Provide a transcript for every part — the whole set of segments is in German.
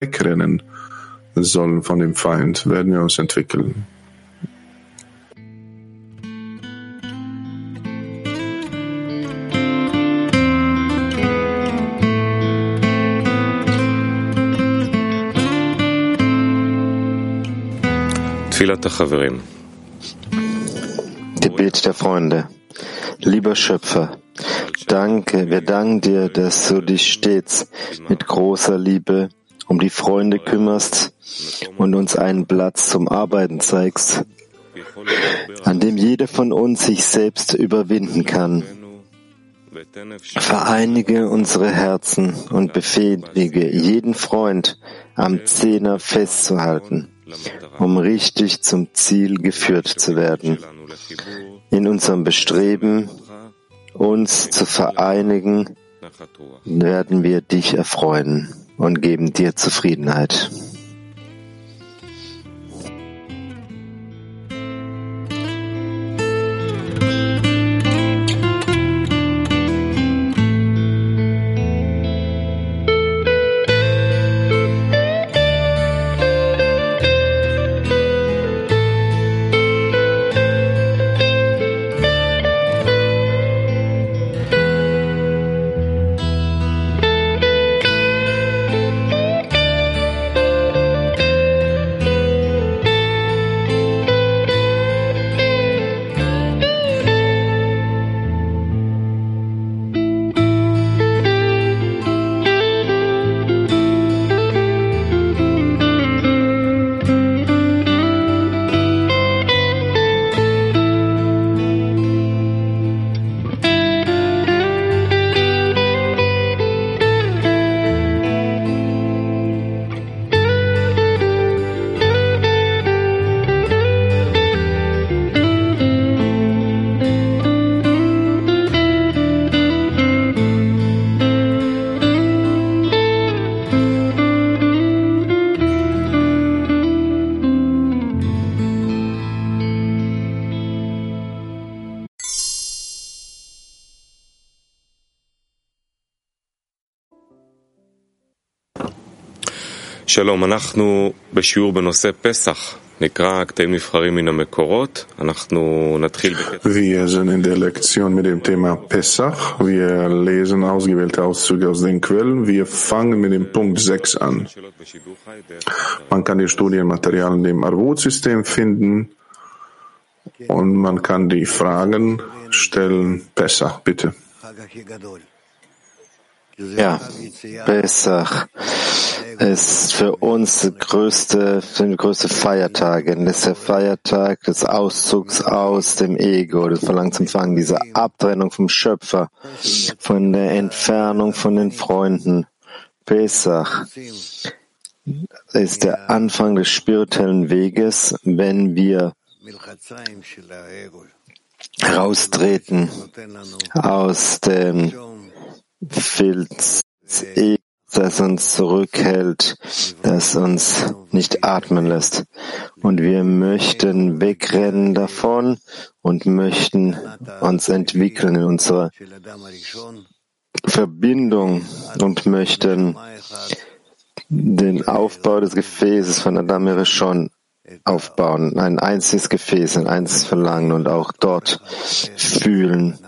wegrennen sollen von dem Feind, werden wir uns entwickeln. Gebet der Freunde. Lieber Schöpfer, danke, wir danken dir, dass du dich stets mit großer Liebe um die Freunde kümmerst und uns einen Platz zum Arbeiten zeigst, an dem jeder von uns sich selbst überwinden kann. Vereinige unsere Herzen und befähige jeden Freund am Zehner festzuhalten um richtig zum Ziel geführt zu werden. In unserem Bestreben, uns zu vereinigen, werden wir dich erfreuen und geben dir Zufriedenheit. שלום, אנחנו בשיעור בנושא פסח. נקרא קטעים נבחרים מן המקורות. אנחנו נתחיל Wir sind in der Lektion mit dem Thema Pesach. Wir lesen ausgewählte Auszüge aus den Quellen. Wir fangen mit dem Punkt 6 an. Man kann die Studienmaterialien in dem Arvut-System finden und man kann die Fragen stellen. Pesach, bitte. Ja, Pesach ist für uns der größte, der größte Feiertag. Das ist der Feiertag des Auszugs aus dem Ego, des Verlangensempfang, dieser Abtrennung vom Schöpfer, von der Entfernung von den Freunden. Pesach ist der Anfang des spirituellen Weges, wenn wir raustreten aus dem Filz, das uns zurückhält, das uns nicht atmen lässt. Und wir möchten wegrennen davon und möchten uns entwickeln in unserer Verbindung und möchten den Aufbau des Gefäßes von Adam Rishon aufbauen, ein einziges Gefäß, ein einziges Verlangen und auch dort fühlen,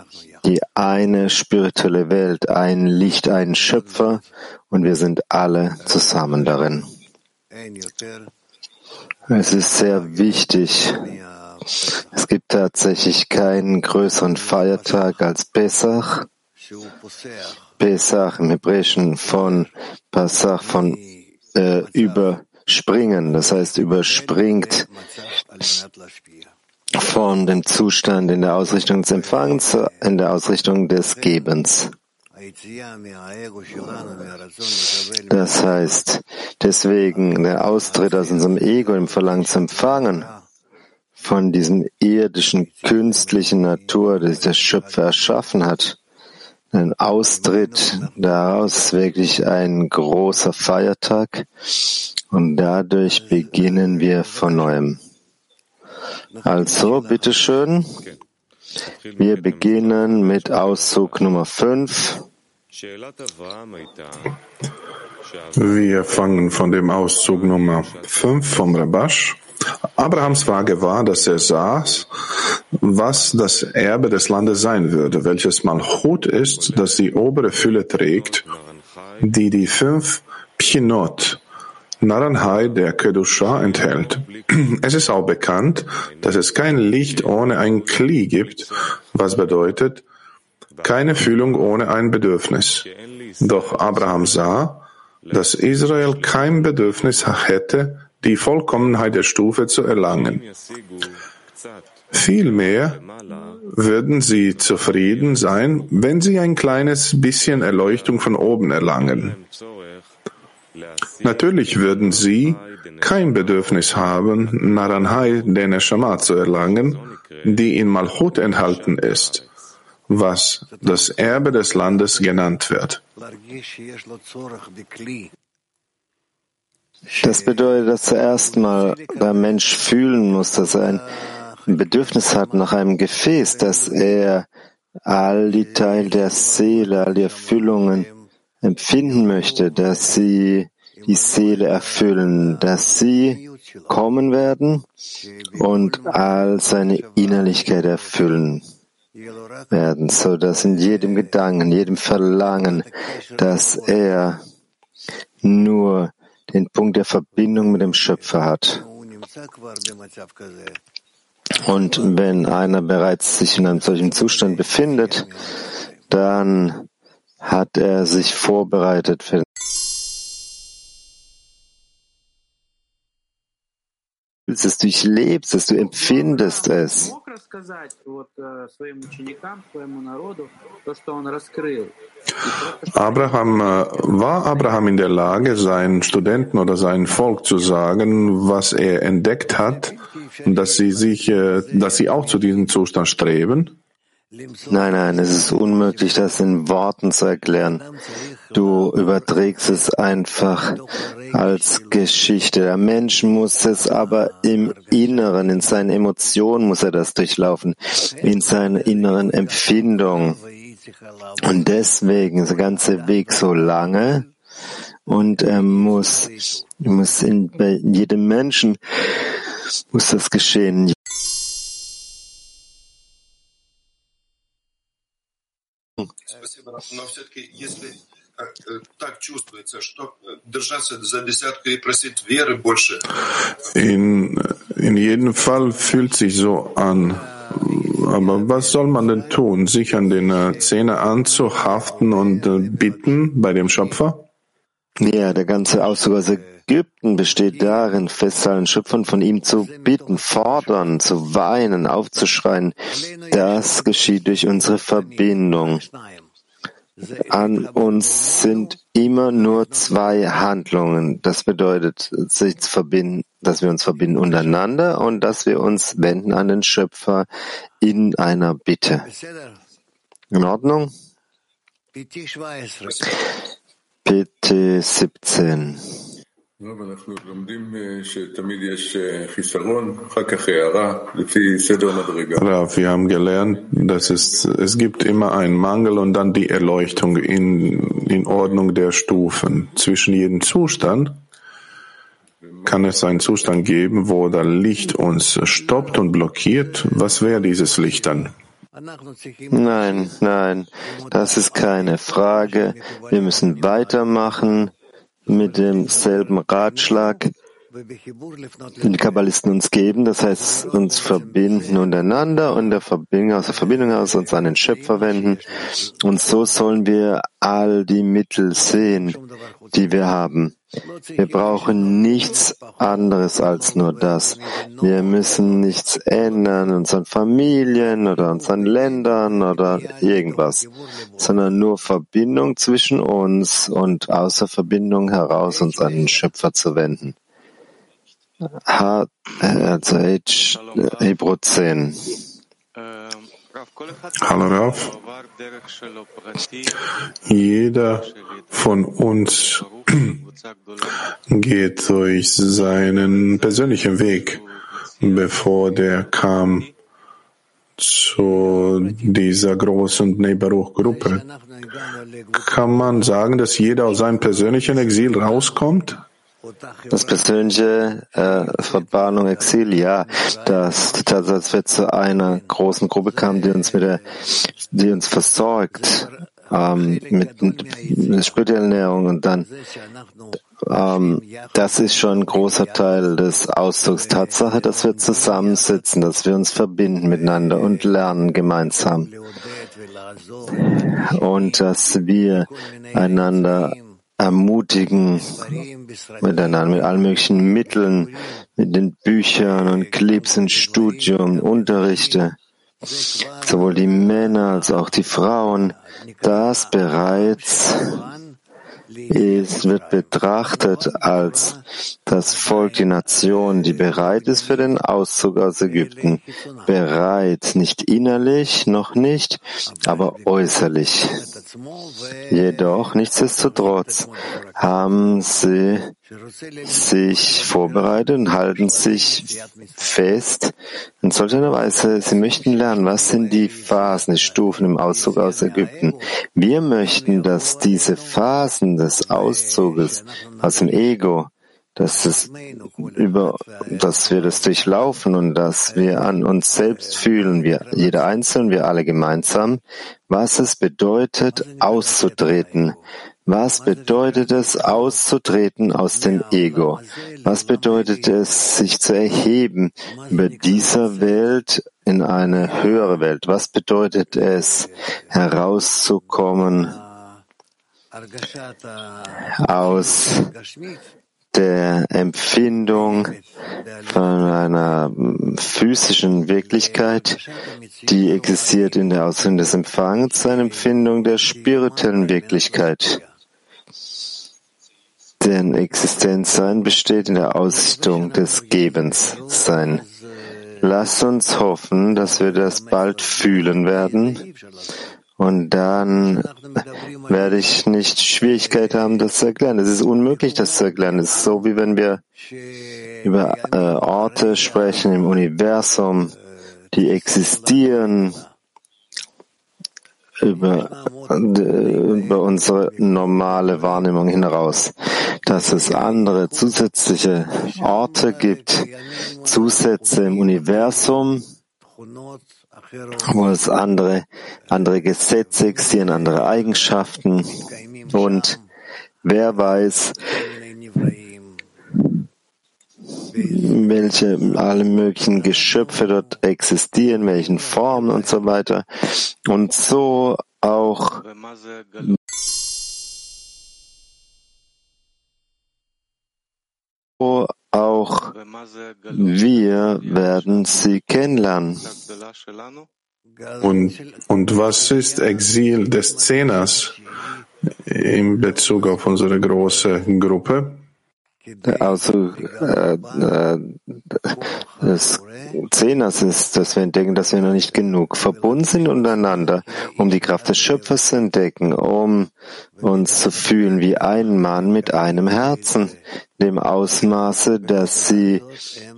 die eine spirituelle Welt, ein Licht, ein Schöpfer und wir sind alle zusammen darin. Es ist sehr wichtig. Es gibt tatsächlich keinen größeren Feiertag als Pesach. Pesach im Hebräischen von Passach von äh, überspringen, das heißt überspringt von dem Zustand in der Ausrichtung des Empfangs in der Ausrichtung des Gebens. Das heißt, deswegen der Austritt aus unserem Ego im Verlangen zu empfangen, von diesem irdischen, künstlichen Natur, die der Schöpfer erschaffen hat, ein Austritt daraus wirklich ein großer Feiertag und dadurch beginnen wir von neuem. Also, bitteschön. Wir beginnen mit Auszug Nummer 5. Wir fangen von dem Auszug Nummer 5 vom Rabash. Abrahams Frage war, dass er sah, was das Erbe des Landes sein würde, welches Malchut ist, das die obere Fülle trägt, die die fünf Pchinot, Naranhai der Kedusha enthält. Es ist auch bekannt, dass es kein Licht ohne ein Kli gibt, was bedeutet, keine Fühlung ohne ein Bedürfnis. Doch Abraham sah, dass Israel kein Bedürfnis hätte, die Vollkommenheit der Stufe zu erlangen. Vielmehr würden sie zufrieden sein, wenn sie ein kleines bisschen Erleuchtung von oben erlangen. Natürlich würden sie kein Bedürfnis haben, Naranhai der Neshama zu erlangen, die in Malchut enthalten ist, was das Erbe des Landes genannt wird. Das bedeutet, dass zuerst mal der Mensch fühlen muss, dass er ein Bedürfnis hat nach einem Gefäß, dass er all die Teile der Seele, all die Erfüllungen empfinden möchte, dass sie die Seele erfüllen, dass sie kommen werden und all seine Innerlichkeit erfüllen werden, so dass in jedem Gedanken, jedem Verlangen, dass er nur den Punkt der Verbindung mit dem Schöpfer hat. Und wenn einer bereits sich in einem solchen Zustand befindet, dann hat er sich vorbereitet für es durchlebst es, du empfindest es. Abraham, äh, war Abraham in der Lage, seinen Studenten oder seinem Volk zu sagen, was er entdeckt hat, dass sie sich, äh, dass sie auch zu diesem Zustand streben? Nein, nein, es ist unmöglich, das in Worten zu erklären. Du überträgst es einfach als Geschichte. Der Mensch muss es aber im Inneren, in seinen Emotionen muss er das durchlaufen, in seiner inneren Empfindung. Und deswegen ist der ganze Weg so lange und er muss, muss in, bei jedem Menschen muss das geschehen. machen. In, in jedem Fall fühlt sich so an. Aber was soll man denn tun? Sich an den äh, Zähne anzuhaften und äh, bitten bei dem Schöpfer? Ja, der ganze Ausdruck, was also er Ägypten besteht darin, festhalten, Schöpfern von ihm zu bitten, fordern, zu weinen, aufzuschreien. Das geschieht durch unsere Verbindung. An uns sind immer nur zwei Handlungen. Das bedeutet, sich zu verbinden, dass wir uns verbinden untereinander und dass wir uns wenden an den Schöpfer in einer Bitte. In Ordnung? Bitte 17. Rav, wir haben gelernt, dass es, es gibt immer einen Mangel und dann die Erleuchtung in, in Ordnung der Stufen. Zwischen jedem Zustand kann es einen Zustand geben, wo das Licht uns stoppt und blockiert. Was wäre dieses Licht dann? Nein, nein, das ist keine Frage. Wir müssen weitermachen mit demselben Ratschlag, die Kabbalisten uns geben, das heißt uns verbinden untereinander und der Verbindung, aus der Verbindung aus uns an den Schöpfer wenden. Und so sollen wir all die Mittel sehen, die wir haben. Wir brauchen nichts anderes als nur das. Wir müssen nichts ändern, unseren Familien oder unseren Ländern oder irgendwas, sondern nur Verbindung zwischen uns und außer Verbindung heraus uns an den Schöpfer zu wenden. H, also H, Hebräer 10. Hallo Rav. Jeder von uns geht durch seinen persönlichen Weg, bevor der kam zu dieser großen Nebaruch-Gruppe. Kann man sagen, dass jeder aus seinem persönlichen Exil rauskommt? Das persönliche äh, Verbannung, Exil, ja, dass, dass wir zu einer großen Gruppe kamen, die uns mit der, die uns versorgt ähm, mit, mit spiritueller Ernährung und dann ähm, das ist schon ein großer Teil des Ausdrucks. Tatsache, dass wir zusammensitzen, dass wir uns verbinden miteinander und lernen gemeinsam. Und dass wir einander ermutigen, miteinander mit allen möglichen Mitteln, mit den Büchern und Clips und Studium, Unterrichte, sowohl die Männer als auch die Frauen, das bereits es wird betrachtet als das Volk, die Nation, die bereit ist für den Auszug aus Ägypten. Bereit, nicht innerlich, noch nicht, aber äußerlich. Jedoch, nichtsdestotrotz, haben sie sich vorbereitet und halten sich fest in solcher Weise, sie möchten lernen, was sind die Phasen, die Stufen im Auszug aus Ägypten. Wir möchten, dass diese Phasen des Auszuges aus dem Ego, dass es über, dass wir das durchlaufen und dass wir an uns selbst fühlen, wir, jeder Einzelne, wir alle gemeinsam, was es bedeutet, auszutreten, was bedeutet es, auszutreten aus dem Ego? Was bedeutet es, sich zu erheben über dieser Welt in eine höhere Welt? Was bedeutet es, herauszukommen aus der Empfindung von einer physischen Wirklichkeit, die existiert in der Ausrichtung des Empfangs, zu einer Empfindung der spirituellen Wirklichkeit. Denn Existenzsein besteht in der Ausrichtung des Gebenssein. Lass uns hoffen, dass wir das bald fühlen werden. Und dann werde ich nicht Schwierigkeit haben, das zu erklären. Es ist unmöglich, das zu erklären. Es ist so, wie wenn wir über äh, Orte sprechen im Universum, die existieren, über, über unsere normale Wahrnehmung hinaus, dass es andere zusätzliche Orte gibt, Zusätze im Universum, wo es andere, andere Gesetze existieren, andere Eigenschaften und wer weiß, welche alle möglichen Geschöpfe dort existieren, welchen Formen und so weiter. Und so auch auch wir werden sie kennenlernen. Und, und was ist Exil des Zehners in Bezug auf unsere große Gruppe? Also äh, äh, des Zehners ist, dass wir entdecken, dass wir noch nicht genug verbunden sind untereinander, um die Kraft des Schöpfers zu entdecken, um uns zu fühlen wie ein Mann mit einem Herzen, dem Ausmaße, dass sie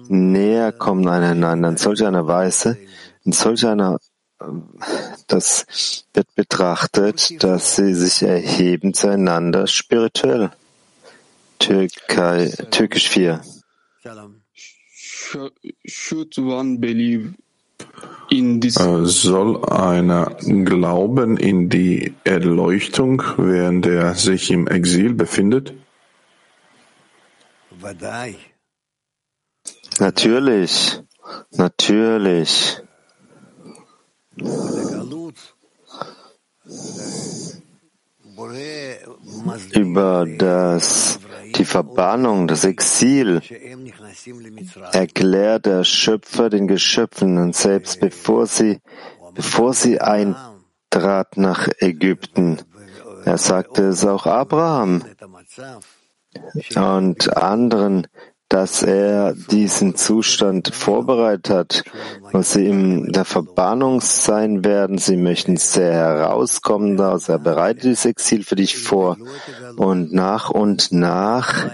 näher kommen aneinander in solch einer Weise, in solch einer das wird betrachtet, dass sie sich erheben zueinander spirituell. Türkei, Türkisch 4. Äh, soll einer glauben in die Erleuchtung, während er sich im Exil befindet? Natürlich, natürlich über das, die Verbannung, das Exil erklärt der Schöpfer den Geschöpfen und selbst bevor sie, bevor sie eintrat nach Ägypten. Er sagte es auch Abraham und anderen, dass er diesen Zustand vorbereitet hat, wo sie in der Verbannung sein werden. Sie möchten sehr herauskommen daraus. Er bereitet dieses Exil für dich vor. Und nach und nach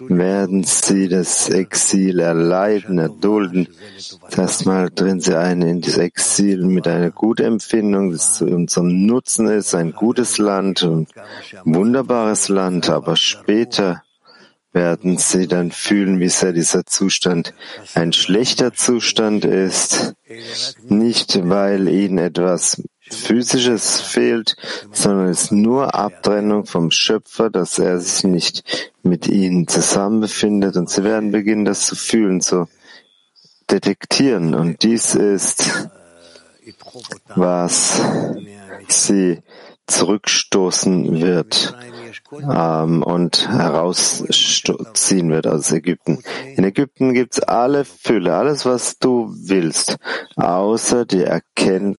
werden sie das Exil erleiden, erdulden, dass mal drin sie ein in das Exil mit einer guten Empfindung, das zu unserem Nutzen ist, ein gutes Land, ein wunderbares Land, aber später werden sie dann fühlen, wie sehr dieser Zustand ein schlechter Zustand ist, nicht weil ihnen etwas Physisches fehlt, sondern es ist nur Abtrennung vom Schöpfer, dass er sich nicht mit ihnen zusammen befindet und sie werden beginnen, das zu fühlen, zu detektieren. Und dies ist, was sie zurückstoßen wird ähm, und herausziehen wird aus Ägypten. In Ägypten gibt's alle Fülle, alles, was du willst, außer die Erkenntnis,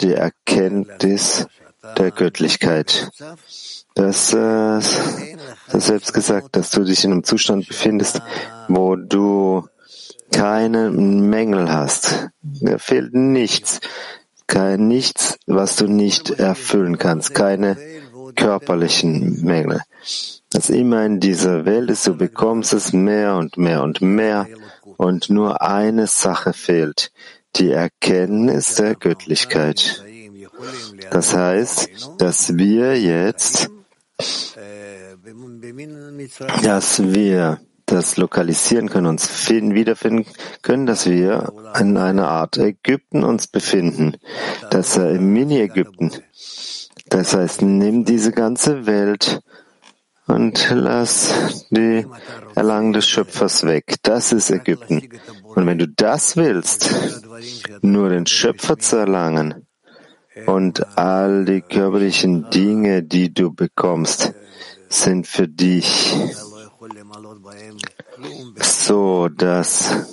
die Erkenntnis der Göttlichkeit. Das, äh, das selbst gesagt, dass du dich in einem Zustand befindest, wo du keine Mängel hast. Da fehlt nichts. Kein nichts, was du nicht erfüllen kannst. Keine körperlichen Mängel. Das immer in dieser Welt ist, du bekommst es mehr und mehr und mehr und nur eine Sache fehlt die Erkenntnis der Göttlichkeit. Das heißt, dass wir jetzt, dass wir das lokalisieren können, uns finden, wiederfinden können, dass wir in einer Art Ägypten uns befinden, dass er im Mini-Ägypten. Das heißt, nimm diese ganze Welt und lass die Erlangen des Schöpfers weg. Das ist Ägypten. Und wenn du das willst, nur den Schöpfer zu erlangen und all die körperlichen Dinge, die du bekommst, sind für dich so, dass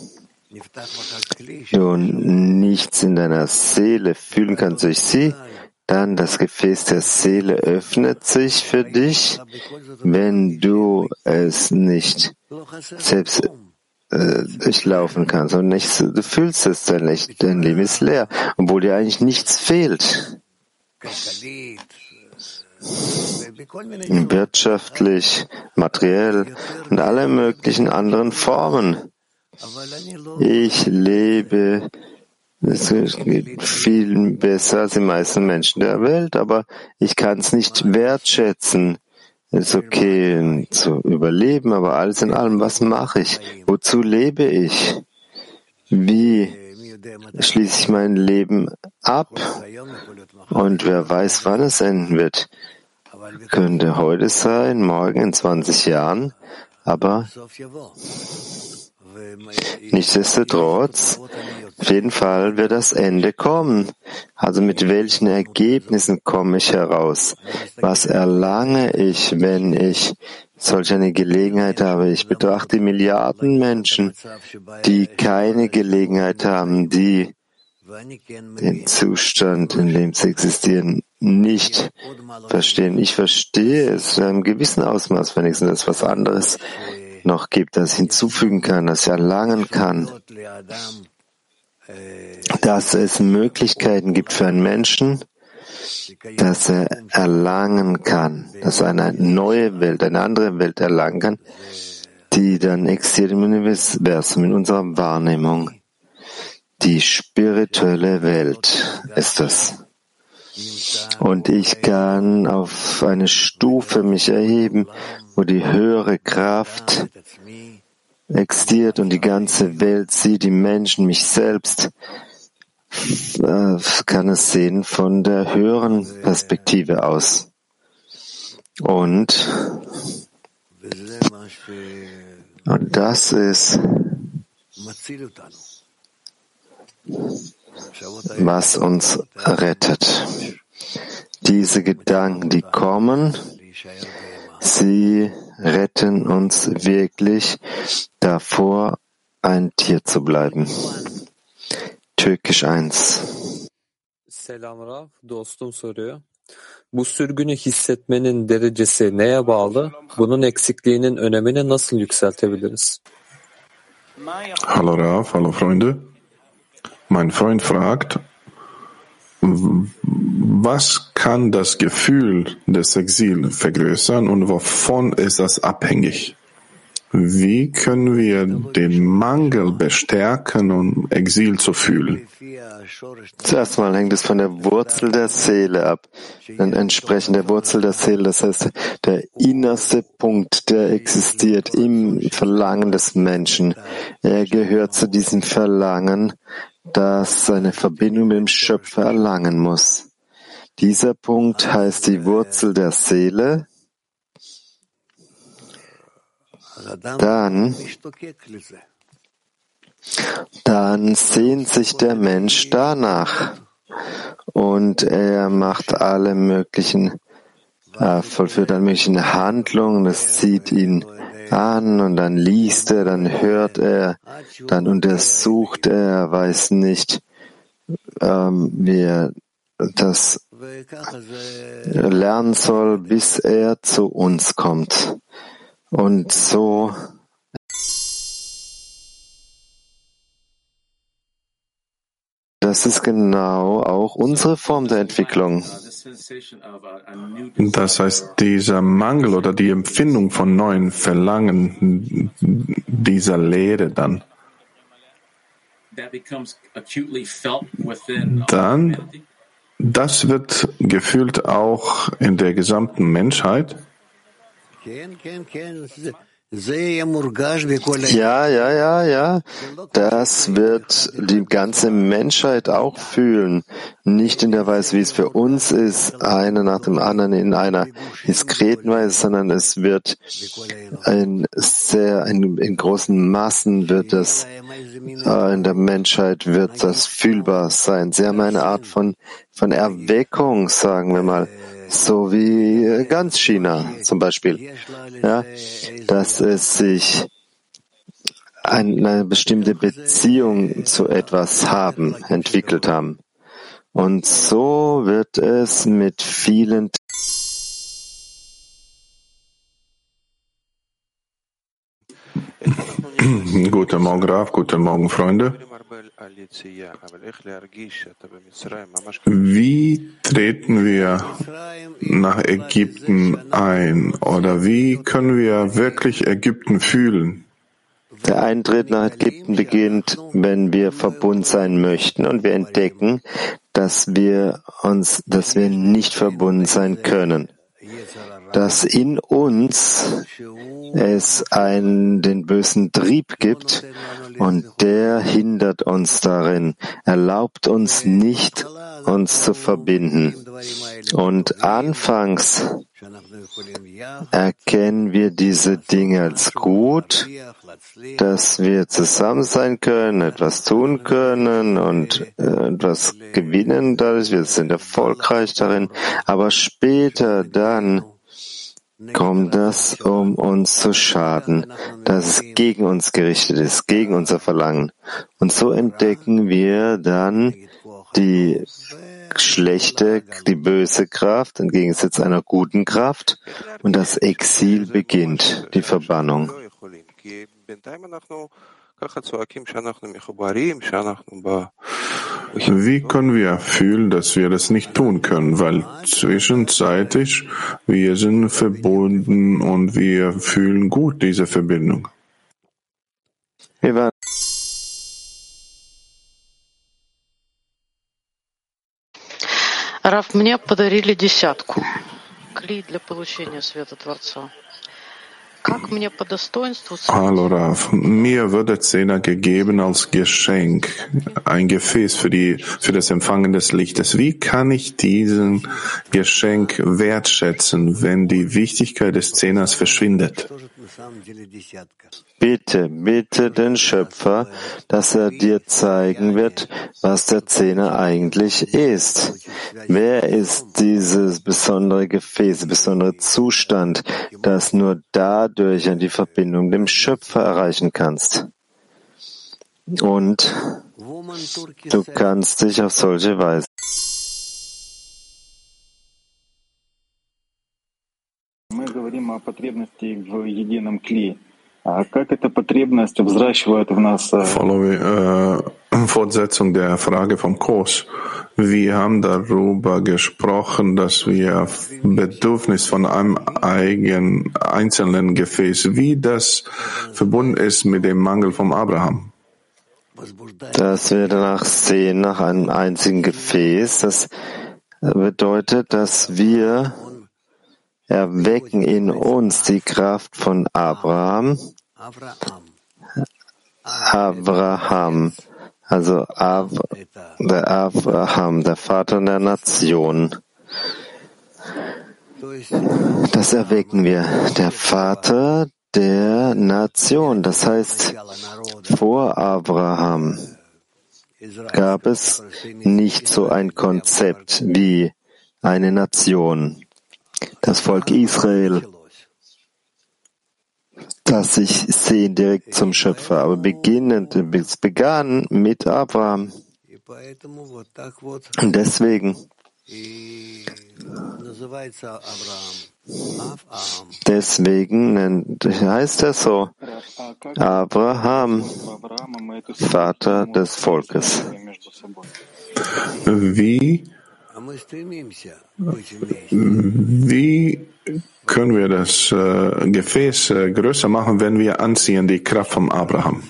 du nichts in deiner Seele fühlen kannst durch sie, dann das Gefäß der Seele öffnet sich für dich, wenn du es nicht selbst äh, durchlaufen kannst und nicht, du fühlst es, dein, dein Leben ist leer, obwohl dir eigentlich nichts fehlt. Wirtschaftlich, materiell und alle möglichen anderen Formen. Ich lebe viel besser als die meisten Menschen der Welt, aber ich kann es nicht wertschätzen. Es ist okay zu überleben, aber alles in allem, was mache ich? Wozu lebe ich? Wie schließe ich mein Leben ab? Und wer weiß, wann es enden wird? Könnte heute sein, morgen in 20 Jahren, aber Nichtsdestotrotz, auf jeden Fall wird das Ende kommen. Also mit welchen Ergebnissen komme ich heraus? Was erlange ich, wenn ich solch eine Gelegenheit habe? Ich betrachte Milliarden Menschen, die keine Gelegenheit haben, die den Zustand, in dem sie existieren, nicht verstehen. Ich verstehe es in einem gewissen Ausmaß wenigstens, das was anderes noch gibt, das hinzufügen kann, das erlangen kann, dass es Möglichkeiten gibt für einen Menschen, dass er erlangen kann, dass er eine neue Welt, eine andere Welt erlangen kann, die dann existiert im Universum, in unserer Wahrnehmung. Die spirituelle Welt ist es. Und ich kann auf eine Stufe mich erheben, wo die höhere Kraft existiert und die ganze Welt sieht, die Menschen, mich selbst, äh, kann es sehen von der höheren Perspektive aus. Und, und das ist, was uns rettet. Diese Gedanken, die kommen, Sie retten uns wirklich davor, ein Tier zu bleiben. Türkisch 1. Selam Rav, dostum soruyor. Bu sürgünü hissetmenin derecesi neye bağlı? Bunun eksikliğinin önemini nasıl yükseltebiliriz? Hallo Rav, hallo Freunde. Mein Freund fragt, was kann das Gefühl des Exils vergrößern und wovon ist das abhängig? Wie können wir den Mangel bestärken, um Exil zu fühlen? Zuerst mal hängt es von der Wurzel der Seele ab. Dann entsprechend der Wurzel der Seele, das heißt der innerste Punkt, der existiert im Verlangen des Menschen. Er gehört zu diesem Verlangen, das seine Verbindung mit dem Schöpfer erlangen muss. Dieser Punkt heißt die Wurzel der Seele, dann, dann sehnt sich der Mensch danach und er macht alle möglichen, äh, vollführt alle möglichen Handlungen, das zieht ihn an und dann liest er, dann hört er, dann untersucht er, weiß nicht, ähm, wie er das lernen soll, bis er zu uns kommt. Und so das ist genau auch unsere Form der Entwicklung. Das heißt, dieser Mangel oder die Empfindung von neuen Verlangen, dieser Leere dann, dann, das wird gefühlt auch in der gesamten Menschheit. Ja, ja, ja, ja. Das wird die ganze Menschheit auch fühlen. Nicht in der Weise, wie es für uns ist, einer nach dem anderen in einer diskreten Weise, sondern es wird in sehr, in, in großen Massen wird das, äh, in der Menschheit wird das fühlbar sein. Sie haben eine Art von, von Erweckung, sagen wir mal so wie ganz China zum Beispiel, ja, dass es sich eine bestimmte Beziehung zu etwas haben, entwickelt haben. Und so wird es mit vielen Guten Morgen, Raf. Guten Morgen, Freunde. Wie treten wir nach Ägypten ein oder wie können wir wirklich Ägypten fühlen? Der Eintritt nach Ägypten beginnt, wenn wir verbunden sein möchten und wir entdecken, dass wir uns, dass wir nicht verbunden sein können. Dass in uns es einen, den bösen Trieb gibt und der hindert uns darin, erlaubt uns nicht, uns zu verbinden. Und anfangs erkennen wir diese Dinge als gut, dass wir zusammen sein können, etwas tun können und äh, etwas gewinnen dadurch. Wir sind erfolgreich darin. Aber später dann kommt das, um uns zu schaden, dass es gegen uns gerichtet ist, gegen unser Verlangen. Und so entdecken wir dann die schlechte, die böse Kraft im Gegensatz einer guten Kraft und das Exil beginnt, die Verbannung. Wie können wir fühlen, dass wir das nicht tun können? Weil zwischenzeitlich wir sind verbunden und wir fühlen gut diese Verbindung. Раф, мне подарили десятку. Клей для получения света Творца. Hallo Rav, mir wurde Zehner gegeben als Geschenk, ein Gefäß für, die, für das Empfangen des Lichtes. Wie kann ich diesen Geschenk wertschätzen, wenn die Wichtigkeit des Zehners verschwindet? Bitte, bitte den Schöpfer, dass er dir zeigen wird, was der Zehner eigentlich ist. Wer ist dieses besondere Gefäß, besondere Zustand, das nur dadurch an die Verbindung dem Schöpfer erreichen kannst? Und du kannst dich auf solche Weise Мы говорим о потребности в едином клее. Follow, äh, Fortsetzung der Frage vom Kurs. Wir haben darüber gesprochen, dass wir Bedürfnis von einem eigenen, einzelnen Gefäß, wie das verbunden ist mit dem Mangel vom Abraham. Dass wir danach sehen, nach einem einzigen Gefäß, das bedeutet, dass wir erwecken in uns die Kraft von Abraham, Abraham, also Ab, der Abraham, der Vater der Nation. Das erwecken wir. Der Vater der Nation. Das heißt, vor Abraham gab es nicht so ein Konzept wie eine Nation. Das Volk Israel, das sich sehen direkt zum Schöpfer, aber beginnend, es begann mit Abraham. Und deswegen Deswegen heißt er so Abraham, Vater des Volkes. Wie, wie können wir das äh, Gefäß äh, größer machen, wenn wir anziehen die Kraft von Abraham?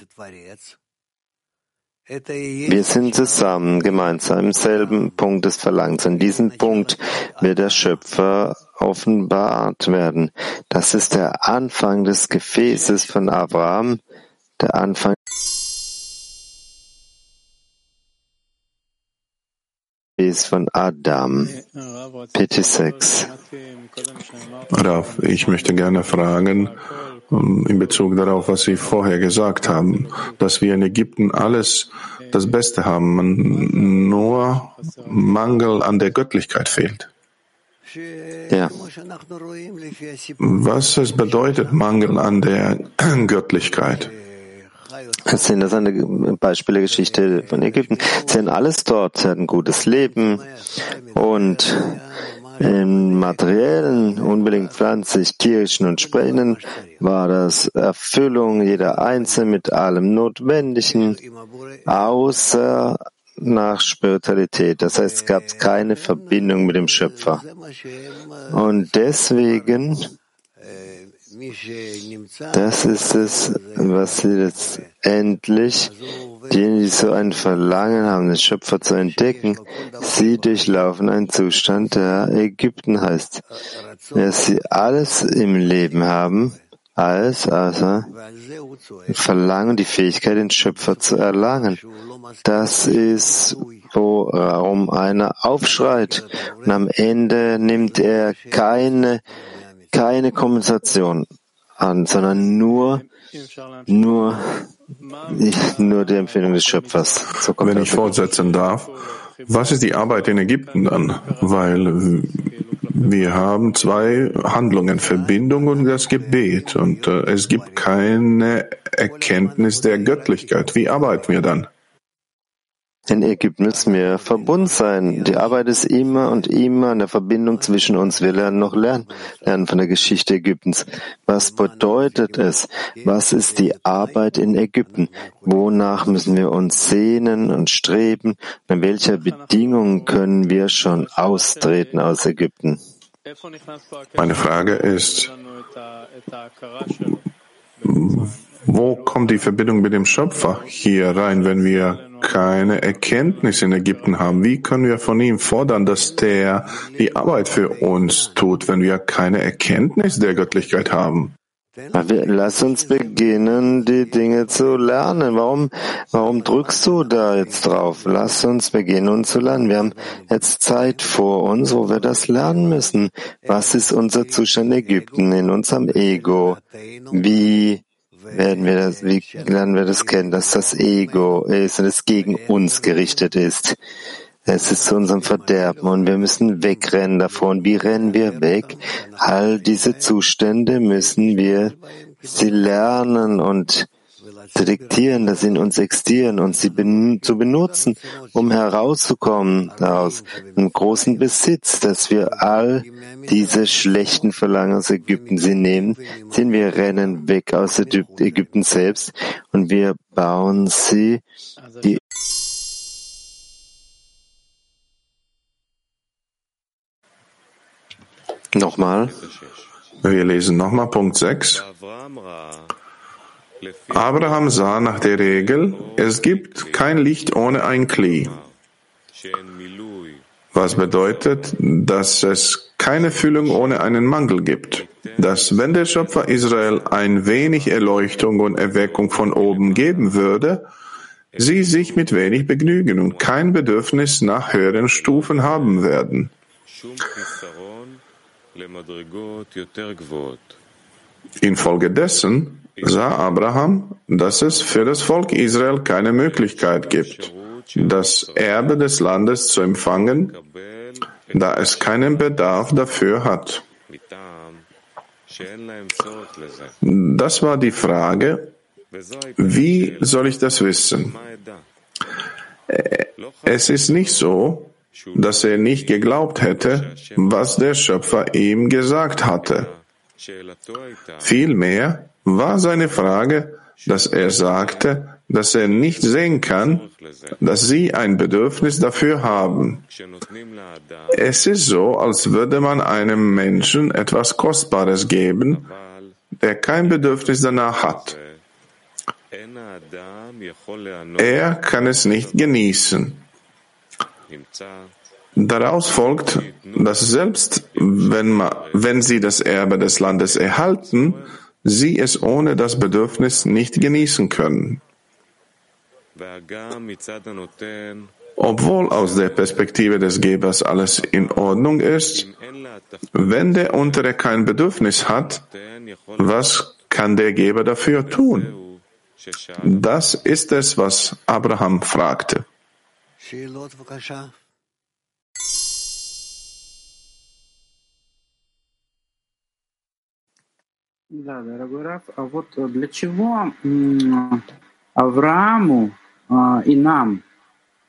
Wir sind zusammen, gemeinsam im selben Punkt des Verlangens. An diesem Punkt wird der Schöpfer offenbart werden. Das ist der Anfang des Gefäßes von Abraham, der Anfang von Adam. PT6. Raf, ich möchte gerne fragen, in Bezug darauf, was Sie vorher gesagt haben, dass wir in Ägypten alles das Beste haben, nur Mangel an der Göttlichkeit fehlt. Ja. Was es bedeutet, Mangel an der Göttlichkeit? Das sind das eine Beispiele Geschichte von Ägypten. Sie haben alles dort, sie hatten gutes Leben und im materiellen, unbedingt pflanzlich, tierischen und sprechenden war das Erfüllung jeder Einzelne mit allem Notwendigen, außer nach Spiritualität. Das heißt, es gab keine Verbindung mit dem Schöpfer. Und deswegen das ist es, was sie letztendlich, diejenigen, die so ein Verlangen haben, den Schöpfer zu entdecken, sie durchlaufen einen Zustand, der Ägypten heißt. Dass sie alles im Leben haben, alles außer Verlangen, die Fähigkeit, den Schöpfer zu erlangen. Das ist, worum einer aufschreit. Und am Ende nimmt er keine keine Kompensation an, sondern nur, nur, nur die Empfehlung des Schöpfers. So Wenn ich fortsetzen darf, was ist die Arbeit in Ägypten dann? Weil wir haben zwei Handlungen, Verbindung und das Gebet. Und äh, es gibt keine Erkenntnis der Göttlichkeit. Wie arbeiten wir dann? In Ägypten müssen wir verbunden sein. Die Arbeit ist immer und immer eine Verbindung zwischen uns. Wir lernen noch lernen, lernen von der Geschichte Ägyptens. Was bedeutet es? Was ist die Arbeit in Ägypten? Wonach müssen wir uns sehnen und streben? In welcher Bedingungen können wir schon austreten aus Ägypten? Meine Frage ist, wo kommt die Verbindung mit dem Schöpfer hier rein, wenn wir keine Erkenntnis in Ägypten haben? Wie können wir von ihm fordern, dass der die Arbeit für uns tut, wenn wir keine Erkenntnis der Göttlichkeit haben? Lass uns beginnen, die Dinge zu lernen. Warum, warum drückst du da jetzt drauf? Lass uns beginnen, uns zu lernen. Wir haben jetzt Zeit vor uns, wo wir das lernen müssen. Was ist unser Zustand in Ägypten, in unserem Ego? Wie werden wir das, wie lernen wir das kennen, dass das Ego ist und es gegen uns gerichtet ist. Es ist zu unserem Verderben und wir müssen wegrennen davon. wie rennen wir weg? All diese Zustände müssen wir sie lernen und detektieren, dass sie in uns existieren und sie ben zu benutzen, um herauszukommen aus einem großen Besitz, dass wir all diese schlechten Verlangen aus Ägypten sie nehmen, sehen wir rennen weg aus Ägypten selbst und wir bauen sie die Nochmal. Wir lesen nochmal Punkt 6. Abraham sah nach der Regel, es gibt kein Licht ohne ein Kli. Was bedeutet, dass es keine Füllung ohne einen Mangel gibt. Dass wenn der Schöpfer Israel ein wenig Erleuchtung und Erweckung von oben geben würde, sie sich mit wenig begnügen und kein Bedürfnis nach höheren Stufen haben werden. Infolgedessen sah Abraham, dass es für das Volk Israel keine Möglichkeit gibt, das Erbe des Landes zu empfangen, da es keinen Bedarf dafür hat. Das war die Frage, wie soll ich das wissen? Es ist nicht so, dass er nicht geglaubt hätte, was der Schöpfer ihm gesagt hatte. Vielmehr war seine Frage, dass er sagte, dass er nicht sehen kann, dass sie ein Bedürfnis dafür haben. Es ist so, als würde man einem Menschen etwas Kostbares geben, der kein Bedürfnis danach hat. Er kann es nicht genießen. Daraus folgt, dass selbst wenn, man, wenn sie das Erbe des Landes erhalten, sie es ohne das Bedürfnis nicht genießen können. Obwohl aus der Perspektive des Gebers alles in Ordnung ist, wenn der Untere kein Bedürfnis hat, was kann der Geber dafür tun? Das ist es, was Abraham fragte. Да, дорогой Раф, а вот для чего Аврааму и нам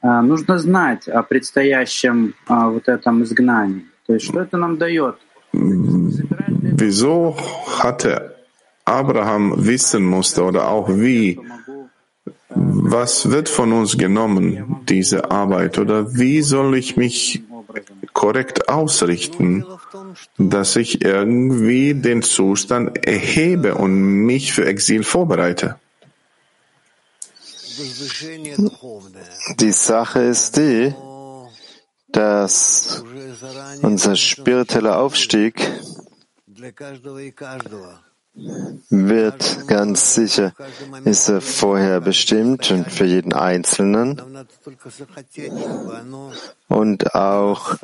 нужно знать о предстоящем вот этом изгнании? То есть что это нам дает? Wieso hatte Abraham wissen musste oder auch wie, was wird von uns genommen, diese Arbeit, oder wie soll ich mich korrekt ausrichten, dass ich irgendwie den Zustand erhebe und mich für Exil vorbereite. Die Sache ist die, dass unser spiritueller Aufstieg wird ganz sicher, ist er vorher bestimmt und für jeden Einzelnen und auch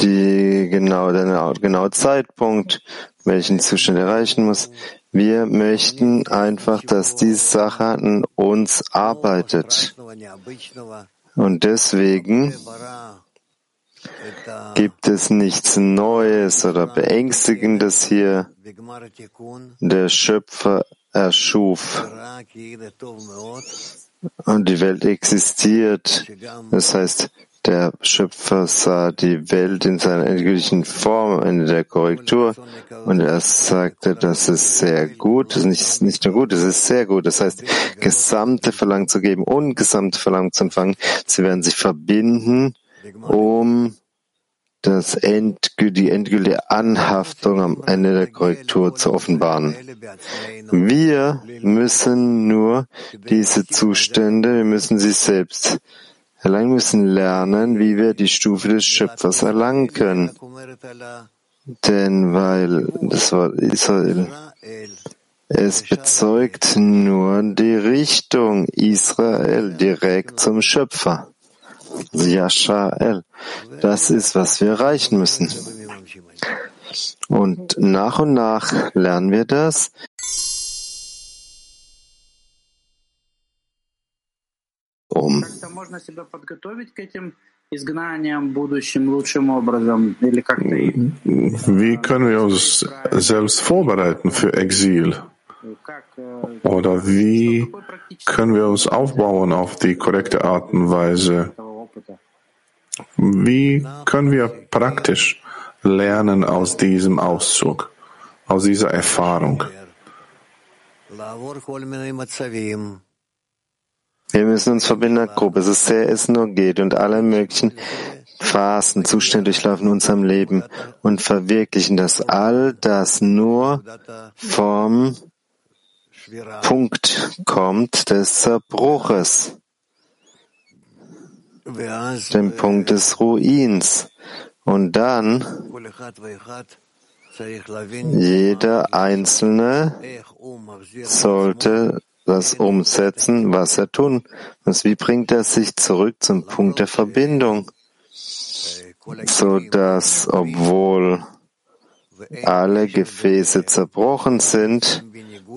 die genau, der genaue Zeitpunkt, welchen Zustand erreichen muss. Wir möchten einfach, dass die Sache an uns arbeitet. Und deswegen gibt es nichts Neues oder Beängstigendes hier. Der Schöpfer erschuf und die Welt existiert. Das heißt, der Schöpfer sah die Welt in seiner endgültigen Form am Ende der Korrektur und er sagte, dass es sehr gut ist, nicht, nicht nur gut, es ist sehr gut. Das heißt, gesamte Verlangen zu geben und gesamte Verlangen zu empfangen. Sie werden sich verbinden, um das End, die endgültige Anhaftung am Ende der Korrektur zu offenbaren. Wir müssen nur diese Zustände, wir müssen sie selbst erlangen, müssen lernen, wie wir die Stufe des Schöpfers erlangen können. Denn weil das Wort Israel, es bezeugt nur die Richtung Israel direkt zum Schöpfer. Yashael. Das ist, was wir erreichen müssen. Und nach und nach lernen wir das. Um. Wie können wir uns selbst vorbereiten für Exil? Oder wie können wir uns aufbauen auf die korrekte Art und Weise? Wie können wir praktisch lernen aus diesem Auszug, aus dieser Erfahrung? Wir müssen uns verbinden in der Gruppe, so sehr es nur geht, und alle möglichen Phasen, Zustände durchlaufen in unserem Leben und verwirklichen dass all das nur vom Punkt kommt des Zerbruches, dem Punkt des Ruins. Und dann jeder Einzelne sollte das umsetzen, was er tun muss. Wie bringt er sich zurück zum Punkt der Verbindung, so dass, obwohl alle Gefäße zerbrochen sind,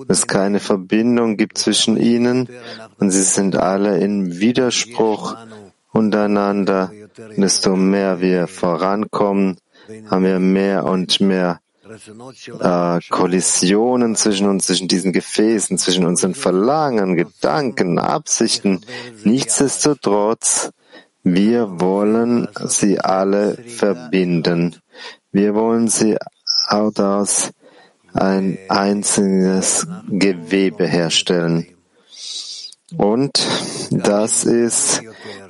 es keine Verbindung gibt zwischen ihnen und sie sind alle in Widerspruch untereinander. Desto mehr wir vorankommen, haben wir mehr und mehr äh, Kollisionen zwischen uns, zwischen diesen Gefäßen, zwischen unseren Verlangen, Gedanken, Absichten. Nichtsdestotrotz, wir wollen sie alle verbinden. Wir wollen sie aus ein einziges Gewebe herstellen. Und das ist,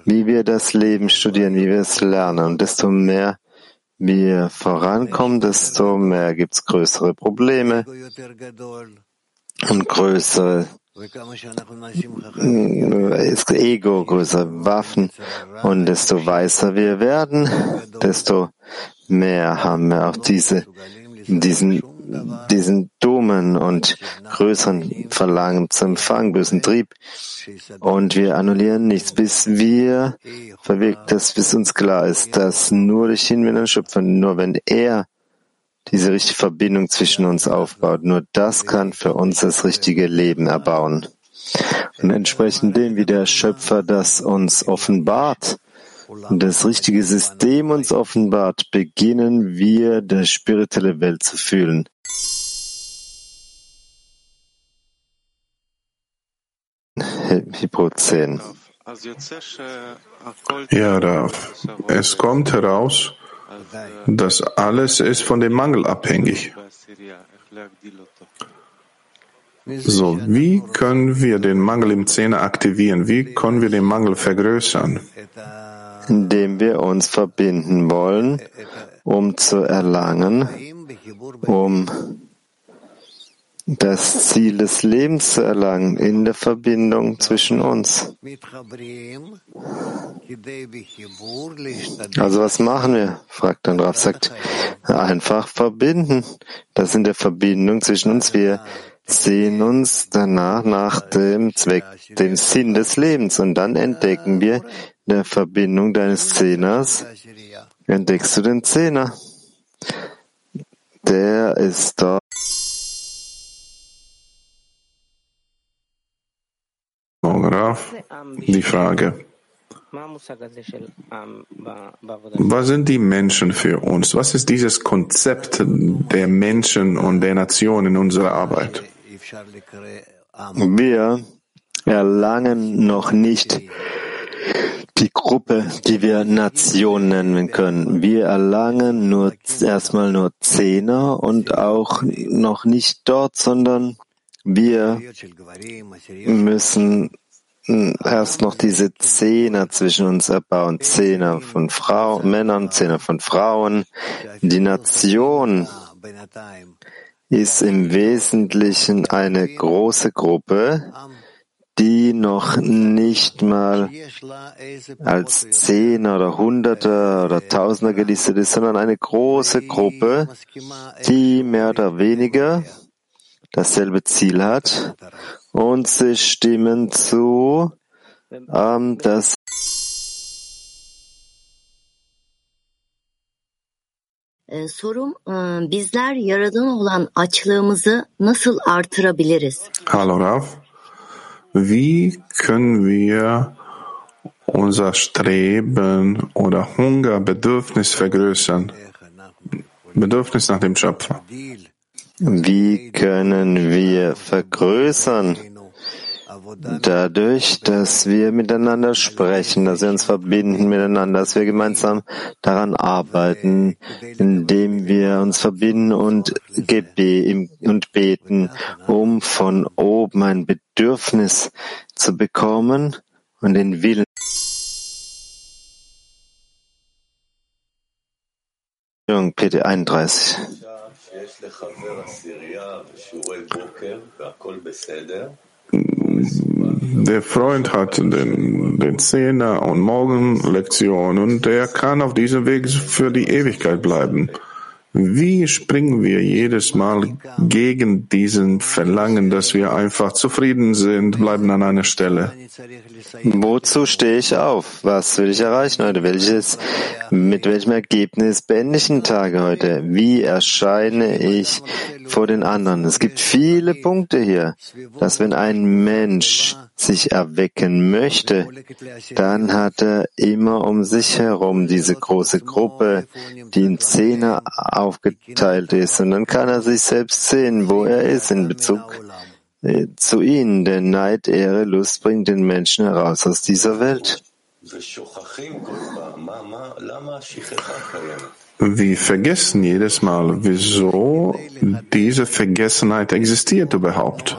wie wir das Leben studieren, wie wir es lernen. Und desto mehr wir vorankommen, desto mehr gibt es größere Probleme und größere äh, Ego, größere Waffen. Und desto weißer wir werden, desto mehr haben wir auch diese, diesen diesen dummen und größeren Verlangen zum Empfang, bösen Trieb. Und wir annullieren nichts, bis wir verwirkt, dass bis uns klar ist, dass nur durch ihn wir Schöpfer, nur wenn er diese richtige Verbindung zwischen uns aufbaut, nur das kann für uns das richtige Leben erbauen. Und entsprechend dem, wie der Schöpfer das uns offenbart, das richtige System uns offenbart, beginnen wir, die spirituelle Welt zu fühlen. 10. Ja, Raf. Es kommt heraus, dass alles ist von dem Mangel abhängig. So, wie können wir den Mangel im Zehner aktivieren? Wie können wir den Mangel vergrößern? Indem wir uns verbinden wollen, um zu erlangen, um das Ziel des Lebens zu erlangen in der Verbindung zwischen uns. Also was machen wir? fragt dann Rav, sagt, einfach verbinden. Das in der Verbindung zwischen uns. Wir sehen uns danach nach dem Zweck, dem Sinn des Lebens und dann entdecken wir in der Verbindung deines Zehners, entdeckst du den Zehner. Der ist dort. Graf, die Frage. Was sind die Menschen für uns? Was ist dieses Konzept der Menschen und der Nation in unserer Arbeit? Wir erlangen noch nicht die Gruppe, die wir Nation nennen können. Wir erlangen nur erstmal nur Zehner und auch noch nicht dort, sondern wir müssen erst noch diese Zehner zwischen uns erbauen. Zehner von Frauen, Männern, Zehner von Frauen. Die Nation ist im Wesentlichen eine große Gruppe, die noch nicht mal als Zehner oder Hunderter oder Tausender gelistet ist, sondern eine große Gruppe, die mehr oder weniger dasselbe Ziel hat und sie stimmen zu, ähm, dass Sorum, bizler yaradan olan açlığımızı nasıl artırabiliriz? Hallo Rav, wie können wir unser Streben oder Hunger, Bedürfnis vergrößern? Bedürfnis nach dem Schöpfer. Wie können wir vergrößern Dadurch, dass wir miteinander sprechen, dass wir uns verbinden miteinander, dass wir gemeinsam daran arbeiten, indem wir uns verbinden und, gebe und beten, um von oben ein Bedürfnis zu bekommen und den Willen. PT 31. Der Freund hat den, den Zehner und Morgenlektion und der kann auf diesem Weg für die Ewigkeit bleiben. Wie springen wir jedes Mal gegen diesen Verlangen, dass wir einfach zufrieden sind, bleiben an einer Stelle? Wozu stehe ich auf? Was will ich erreichen heute? Welches, mit welchem Ergebnis beende ich den Tag heute? Wie erscheine ich vor den anderen? Es gibt viele Punkte hier, dass wenn ein Mensch sich erwecken möchte, dann hat er immer um sich herum diese große Gruppe, die in Zehner aufgeteilt ist. Und dann kann er sich selbst sehen, wo er ist in Bezug äh, zu ihnen. Denn Neid, Ehre, Lust bringt den Menschen heraus aus dieser Welt. Wir vergessen jedes Mal, wieso diese Vergessenheit existiert überhaupt.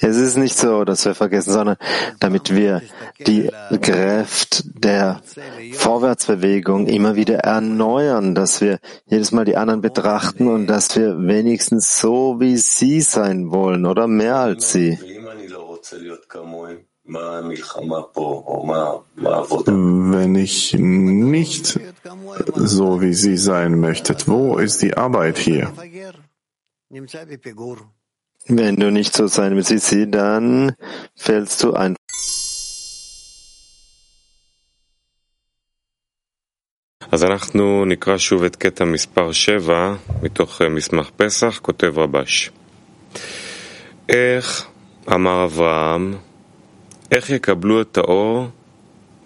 Es ist nicht so, dass wir vergessen, sondern damit wir die Kraft der Vorwärtsbewegung immer wieder erneuern, dass wir jedes Mal die anderen betrachten und dass wir wenigstens so wie sie sein wollen oder mehr als sie. Wenn ich nicht so wie Sie sein möchtet, wo ist die Arbeit hier? Wenn du nicht so sein willst wie sie, dann fällst du ein. אז אנחנו נקרא שוב את קטע מספר 7 מתוך מסמך פסח, כותב רבש. איך, אמר אברהם, איך יקבלו את האור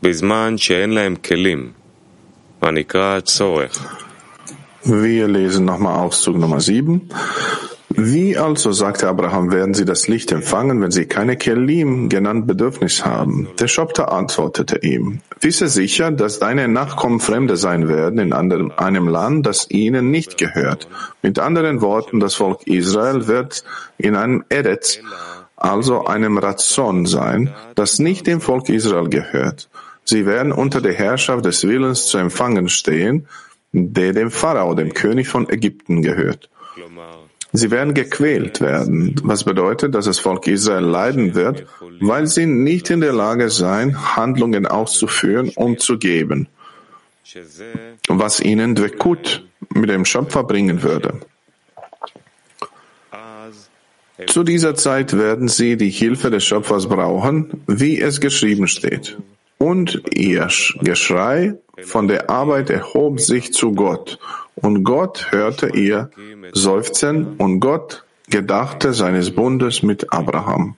בזמן שאין להם כלים, הנקרא צורך? Wir lesen nochmal Auszug Nummer 7. Wie also, sagte Abraham, werden sie das Licht empfangen, wenn sie keine Kelim genannt Bedürfnis haben? Der Schöpfer antwortete ihm, wisse sicher, dass deine Nachkommen Fremde sein werden in einem Land, das ihnen nicht gehört. Mit anderen Worten, das Volk Israel wird in einem Eretz, also einem Razon sein, das nicht dem Volk Israel gehört. Sie werden unter der Herrschaft des Willens zu empfangen stehen, der dem Pharao, dem König von Ägypten, gehört. Sie werden gequält werden, was bedeutet, dass das Volk Israel leiden wird, weil sie nicht in der Lage sein, Handlungen auszuführen und zu geben, was ihnen Dwekut mit dem Schöpfer bringen würde. Zu dieser Zeit werden sie die Hilfe des Schöpfers brauchen, wie es geschrieben steht. Und ihr Geschrei von der Arbeit erhob sich zu Gott, und Gott hörte ihr Seufzen, und Gott gedachte seines Bundes mit Abraham.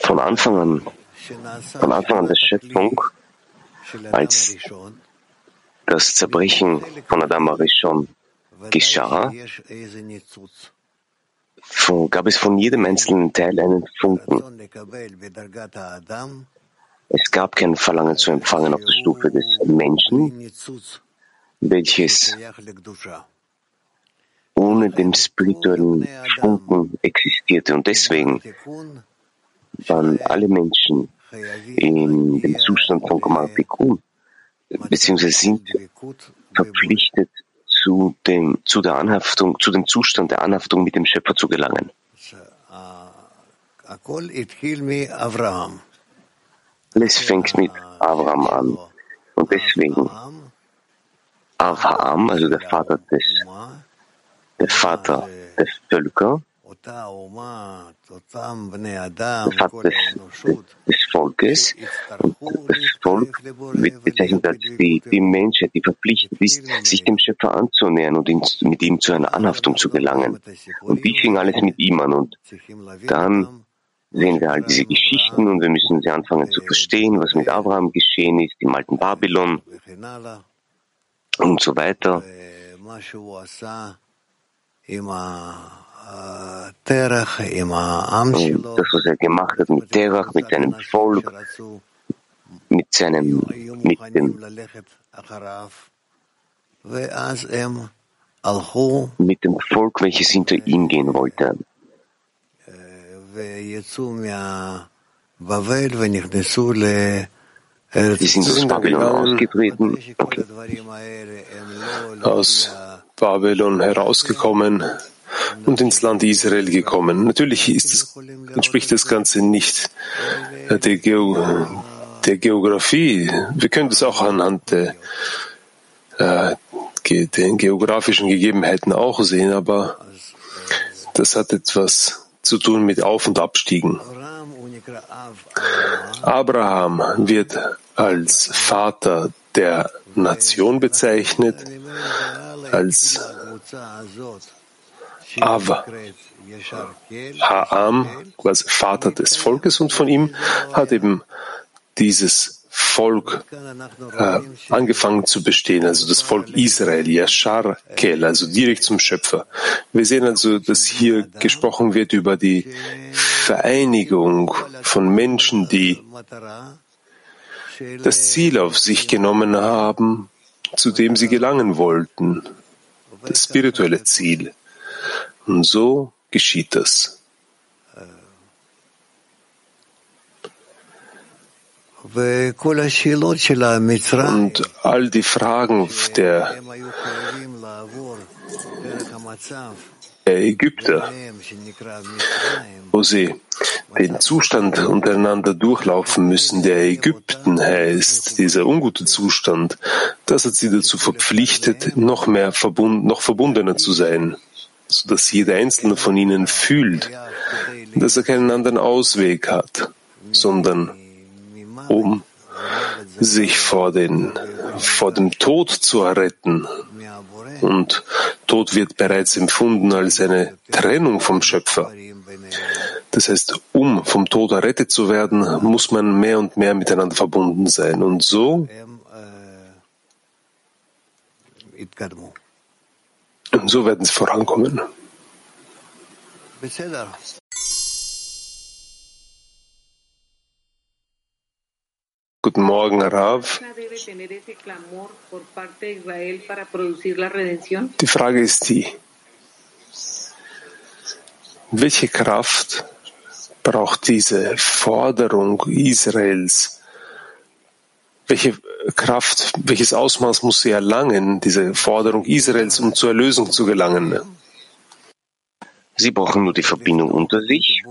Von Anfang an, von Anfang an der Schöpfung, als das Zerbrechen von Adam Arishon geschah, gab es von jedem einzelnen Teil einen Funken. Es gab kein Verlangen zu empfangen auf der Stufe des Menschen, welches ohne den spirituellen Funken existierte. Und deswegen waren alle Menschen in dem Zustand von Kamartikun, beziehungsweise sind verpflichtet, zu dem, zu der Anhaftung, zu dem Zustand der Anhaftung mit dem Schöpfer zu gelangen. Alles fängt mit Abraham an. Und deswegen, Abraham, also der Vater des, der Vater der Völker, Vater des, Volkes. Und das Volk wird bezeichnet als die, die Menschheit, die verpflichtet ist, sich dem Schöpfer anzunähern und ihn, mit ihm zu einer Anhaftung zu gelangen. Und wie fing alles mit ihm an? Und dann sehen wir all diese Geschichten und wir müssen sie anfangen zu verstehen, was mit Abraham geschehen ist, im alten Babylon und so weiter. Das, was er gemacht hat mit Terach, mit seinem Volk, mit seinem, mit dem, mit dem Volk, welches hinter ihm gehen wollte. Sie sind aus Babylon ausgetreten. Okay. Aus Babylon herausgekommen und ins Land Israel gekommen. Natürlich es, entspricht das Ganze nicht der, Geo, der Geografie. Wir können das auch anhand der, äh, den geografischen Gegebenheiten auch sehen, aber das hat etwas zu tun mit Auf- und Abstiegen. Abraham wird als Vater der Nation bezeichnet, als Av, Haam, quasi Vater des Volkes, und von ihm hat eben dieses Volk äh, angefangen zu bestehen, also das Volk Israel, Yashar Kel, also direkt zum Schöpfer. Wir sehen also, dass hier gesprochen wird über die Vereinigung von Menschen, die das Ziel auf sich genommen haben, zu dem sie gelangen wollten, das spirituelle Ziel. Und so geschieht das. Und all die Fragen der Ägypter, wo sie den Zustand untereinander durchlaufen müssen, der Ägypten heißt, dieser ungute Zustand, das hat sie dazu verpflichtet, noch mehr verbund, noch verbundener zu sein, sodass jeder einzelne von ihnen fühlt, dass er keinen anderen Ausweg hat, sondern um sich vor, den, vor dem Tod zu erretten. Und Tod wird bereits empfunden als eine Trennung vom Schöpfer. Das heißt, um vom Tod errettet zu werden, muss man mehr und mehr miteinander verbunden sein. Und so und so werden sie vorankommen. Guten Morgen, Rav. Die Frage ist die, welche Kraft braucht diese Forderung Israels? Welche Kraft, welches Ausmaß muss sie erlangen, diese Forderung Israels, um zur Erlösung zu gelangen? Sie brauchen nur die Verbindung unter sich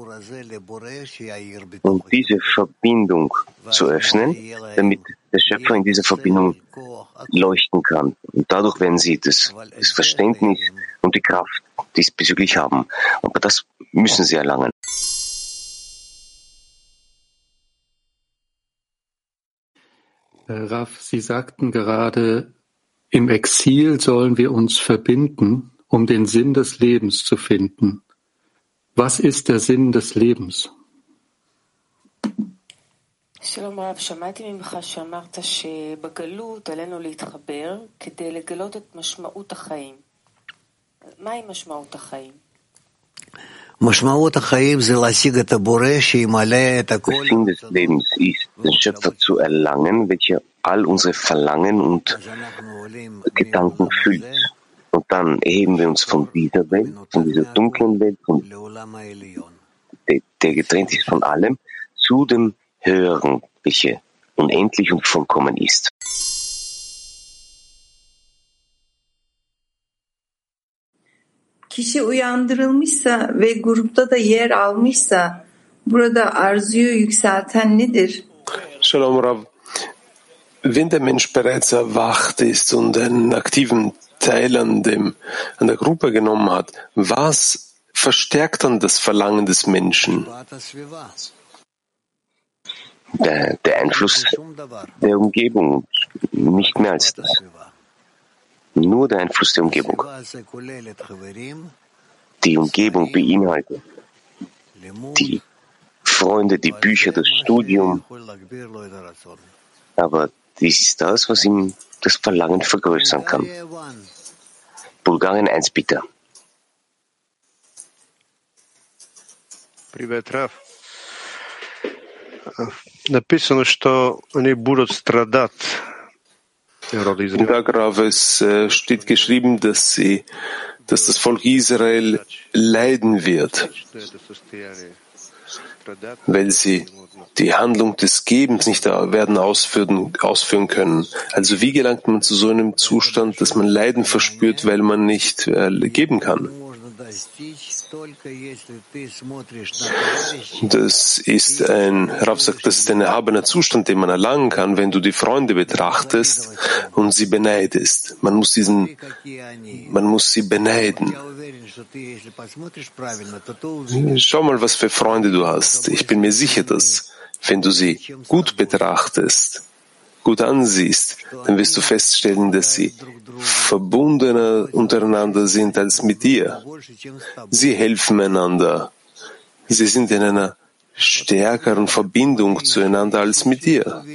und diese Verbindung zu öffnen, damit der Schöpfer in dieser Verbindung leuchten kann. Und dadurch werden sie das, das Verständnis und die Kraft diesbezüglich haben. Aber das müssen sie erlangen. Raf, Sie sagten gerade, im Exil sollen wir uns verbinden um den Sinn des Lebens zu finden. Was ist der Sinn des Lebens? שלום רב, שמעתי ממך שאמרת שבגלות עלינו להתחבר כדי לגלות את משמעות החיים. מהי משמעות החיים? Der Sinn des Lebens ist, den Schöpfer zu erlangen, welcher all unsere Verlangen und Gedanken füllt. Und dann erheben wir uns von dieser Welt, von dieser dunklen Welt, von der, der getrennt ist von allem, zu dem Höheren, welche unendlich und vollkommen ist. Kişi uyandırılmışsa ve grupta da yer almışsa burada arzuyu yükselten nedir? Shalom Rav. Wenn der Mensch bereits erwacht ist und einen aktiven Teil an, dem, an der Gruppe genommen hat, was verstärkt dann das Verlangen des Menschen? Der, der Einfluss der Umgebung, nicht mehr als das Nur der Einfluss der Umgebung. Die Umgebung beinhaltet die Freunde, die Bücher, das Studium. Aber dies ist das, was ihm das Verlangen vergrößern kann. Bulgarien 1, bitte. Привет, Раф. Написано, что они будут страдать. in Ragrav es äh, steht geschrieben, dass sie, dass das Volk Israel leiden wird, weil sie die Handlung des Gebens nicht werden ausführen, ausführen können. Also wie gelangt man zu so einem Zustand, dass man Leiden verspürt, weil man nicht äh, geben kann? Das ist ein, Rav sagt, das ist ein erhabener Zustand, den man erlangen kann, wenn du die Freunde betrachtest und sie beneidest. Man muss diesen, man muss sie beneiden. Schau mal, was für Freunde du hast. Ich bin mir sicher, dass, wenn du sie gut betrachtest, gut ansiehst, dann wirst du feststellen, dass sie verbundener untereinander sind als mit dir. Sie helfen einander. Sie sind in einer stärkeren Verbindung zueinander als mit dir.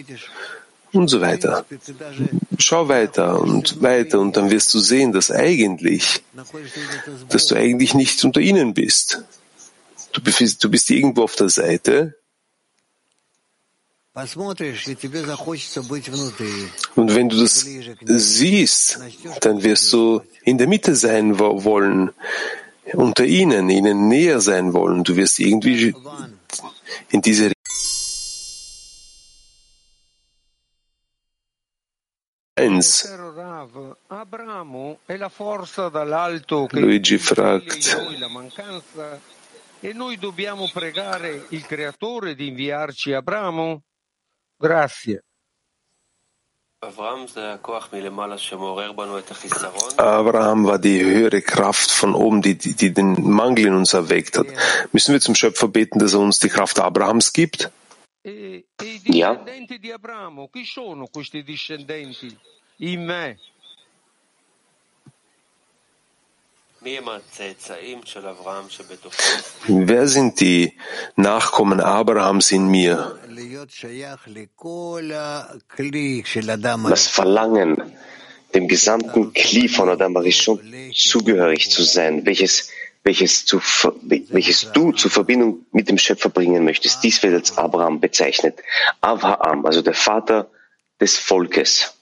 Und so weiter. Schau weiter und weiter und dann wirst du sehen, dass eigentlich, dass du eigentlich nicht unter ihnen bist. Du bist, du bist irgendwo auf der Seite und wenn du das siehst, dann wirst du in der Mitte sein wollen, unter ihnen, ihnen näher sein wollen. Du wirst irgendwie in diese Eins. Luigi fragt, E noi dobbiamo pregare il Creatore di inviarci Abramo? Abraham war die höhere Kraft von oben, die, die, die, den Mangel in uns erweckt hat. Müssen wir zum Schöpfer beten, dass er uns die Kraft Abrahams gibt? Ja. Wer sind die Nachkommen Abrahams in mir? Das Verlangen, dem gesamten Kli von Adam Rishon zugehörig zu sein, welches, welches, zu, welches du zur Verbindung mit dem Schöpfer bringen möchtest. Dies wird als Abraham bezeichnet. Avraham, also der Vater des Volkes.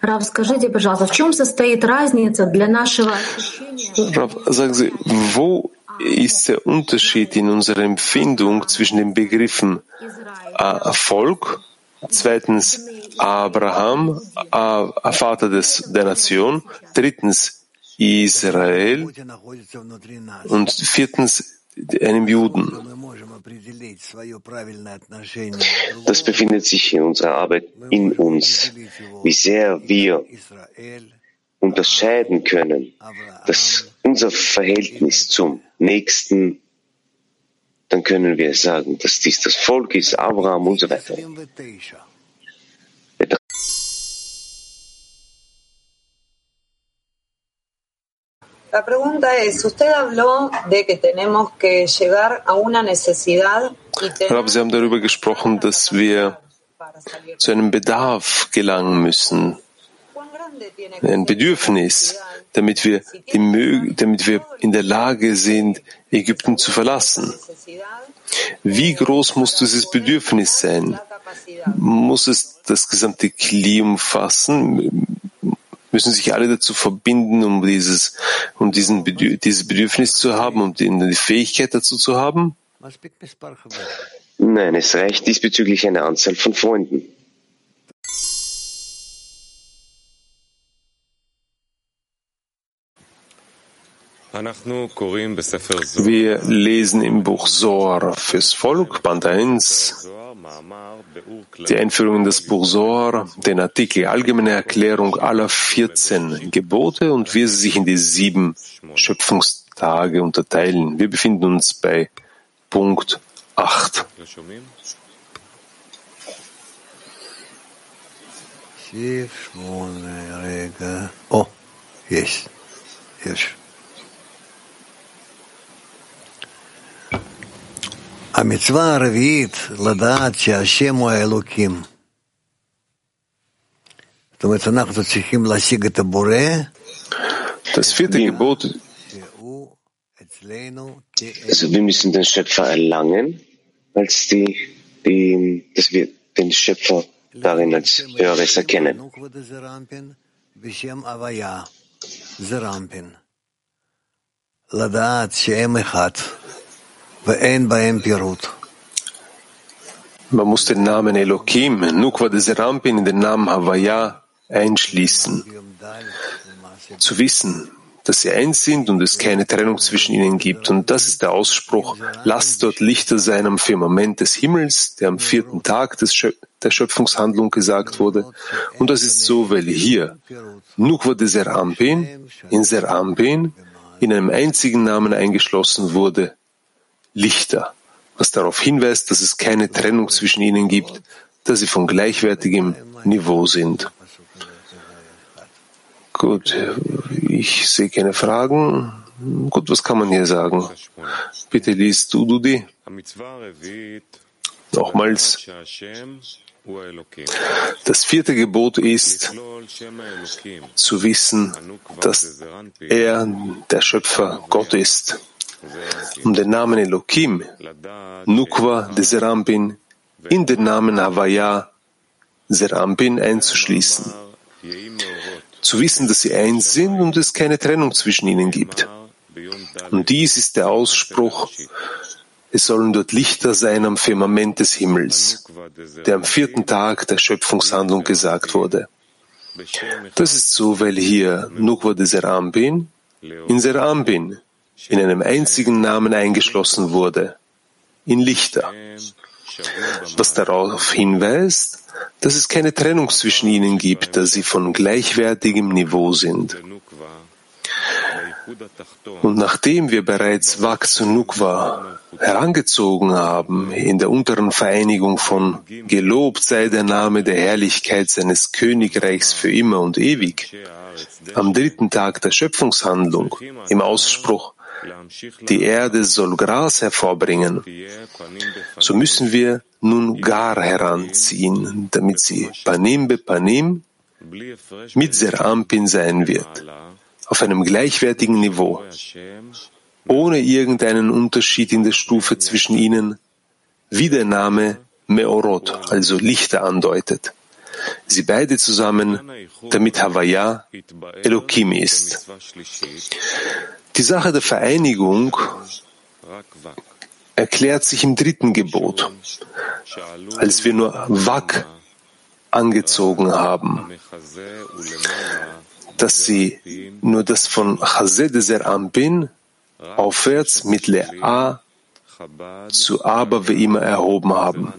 Рав, скажите, пожалуйста, в чем состоит разница для нашего ощущения? Rav, sagen Sie, wo ist der Unterschied in unserer Empfindung zwischen den Begriffen äh, Volk, zweitens Abraham, äh, Vater des, der Nation, drittens Israel und viertens einem Juden. Das befindet sich in unserer Arbeit in uns, wie sehr wir unterscheiden können, dass unser Verhältnis zum Nächsten, dann können wir sagen, dass dies das Volk ist, Abraham und so weiter. La pregunta es, usted habló de que tenemos que llegar a una necesidad Rab, Sie haben darüber gesprochen, dass wir zu einem Bedarf gelangen müssen, ein Bedürfnis, damit wir, die, damit wir in der Lage sind, Ägypten zu verlassen. Wie groß muss dieses Bedürfnis sein? Muss es das gesamte Kli umfassen? Müssen sich alle dazu verbinden, um dieses, um diesen, dieses Bedürfnis zu haben, um die Fähigkeit dazu zu haben? Nein, es reicht diesbezüglich eine Anzahl von Freunden. Wir lesen im Buch Zohar fürs Volk, Band 1, die Einführung in das Buch Zohar, den Artikel Allgemeine Erklärung aller 14 Gebote und wie sie sich in die sieben Schöpfungstage unterteilen. Wir befinden uns bei Punkt 8. Oh, yes, yes. Das vierte Gebot also wir müssen den Schöpfer erlangen, als die, die, dass wir den Schöpfer darin als Höheres erkennen. Ladaat Shem Echat. Man muss den Namen Elohim, Nukwa des Rampin, in den Namen Havaya einschließen. Zu wissen, dass sie eins sind und es keine Trennung zwischen ihnen gibt. Und das ist der Ausspruch, lasst dort Lichter sein am Firmament des Himmels, der am vierten Tag Schöp der Schöpfungshandlung gesagt wurde. Und das ist so, weil hier, Nukwa de Serampin, in Serampin, in einem einzigen Namen eingeschlossen wurde, Lichter, was darauf hinweist, dass es keine Trennung zwischen ihnen gibt, dass sie von gleichwertigem Niveau sind. Gut, ich sehe keine Fragen. Gut, was kann man hier sagen? Bitte liest du, Dudi. Nochmals. Das vierte Gebot ist, zu wissen, dass er, der Schöpfer, Gott ist. Um den Namen Elohim, Nukwa de Serampin, in den Namen Havaya, Serampin einzuschließen. Zu wissen, dass sie eins sind und es keine Trennung zwischen ihnen gibt. Und dies ist der Ausspruch, es sollen dort Lichter sein am Firmament des Himmels, der am vierten Tag der Schöpfungshandlung gesagt wurde. Das ist so, weil hier Nukwa de Serambin in Serambin in einem einzigen Namen eingeschlossen wurde, in Lichter, was darauf hinweist, dass es keine Trennung zwischen ihnen gibt, da sie von gleichwertigem Niveau sind. Und nachdem wir bereits Wak zu Nukwa herangezogen haben, in der unteren Vereinigung von Gelobt sei der Name der Herrlichkeit seines Königreichs für immer und ewig, am dritten Tag der Schöpfungshandlung, im Ausspruch, die Erde soll Gras hervorbringen, so müssen wir nun Gar heranziehen, damit sie Panim be Panim mit Serampin sein wird auf einem gleichwertigen Niveau, ohne irgendeinen Unterschied in der Stufe zwischen ihnen, wie der Name Meorot, also Lichter, andeutet. Sie beide zusammen, damit Havaya Elohim ist. Die Sache der Vereinigung erklärt sich im dritten Gebot, als wir nur Wak angezogen haben dass sie nur das von Chazed Ampin aufwärts mit Le'a zu Aber wie immer erhoben haben.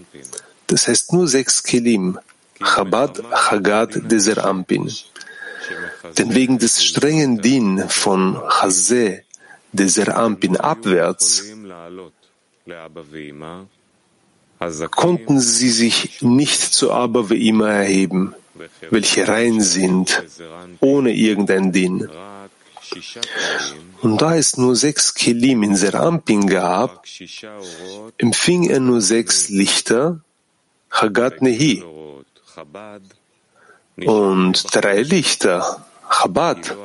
Das heißt nur sechs Kelim, Chabad Chagad Deser Ampin. Denn wegen des strengen Din von Chazeh Deser Ampin abwärts konnten sie sich nicht zu Aber wie erheben welche rein sind, ohne irgendein Din. Und da es nur sechs Kelim in Serampin gab, empfing er nur sechs Lichter, Chagat Nehi, und drei Lichter, Chabad,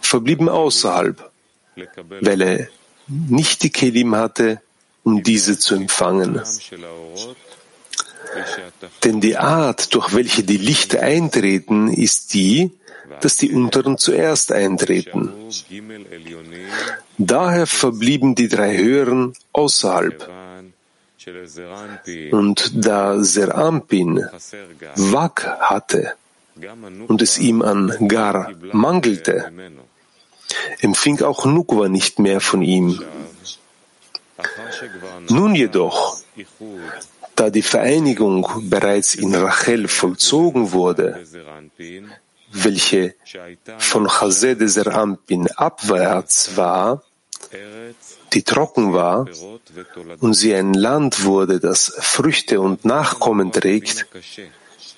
verblieben außerhalb, weil er nicht die Kelim hatte, um diese zu empfangen. Denn die Art, durch welche die Lichter eintreten, ist die, dass die unteren zuerst eintreten. Daher verblieben die drei höheren außerhalb. Und da Serampin Wak hatte und es ihm an Gar mangelte, empfing auch Nukwa nicht mehr von ihm. Nun jedoch, da die Vereinigung bereits in Rachel vollzogen wurde, welche von Chazede Serampin abwärts war, die trocken war, und sie ein Land wurde, das Früchte und Nachkommen trägt,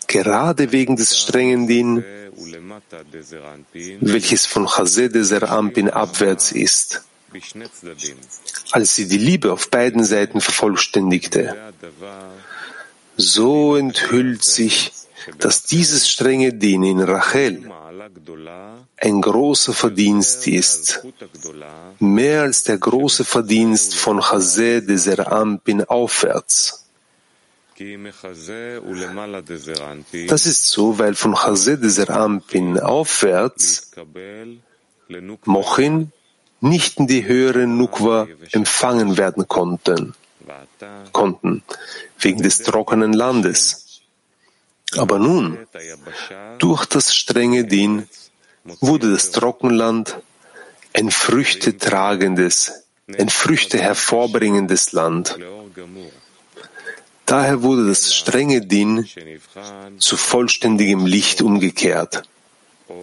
gerade wegen des strengen Din, welches von Chazede Serampin abwärts ist. als sie die Liebe auf beiden Seiten vervollständigte. So enthüllt sich, dass dieses strenge Dienen in Rachel ein großer Verdienst ist, mehr als der große Verdienst von Chazé de Zerampin aufwärts. Das ist so, weil von Chazé de Zerampin aufwärts Mochin nicht in die höhere Nukwa empfangen werden konnten, konnten, wegen des trockenen Landes. Aber nun, durch das strenge Din, wurde das Trockenland ein früchtetragendes, ein Früchte hervorbringendes Land. Daher wurde das strenge Din zu vollständigem Licht umgekehrt.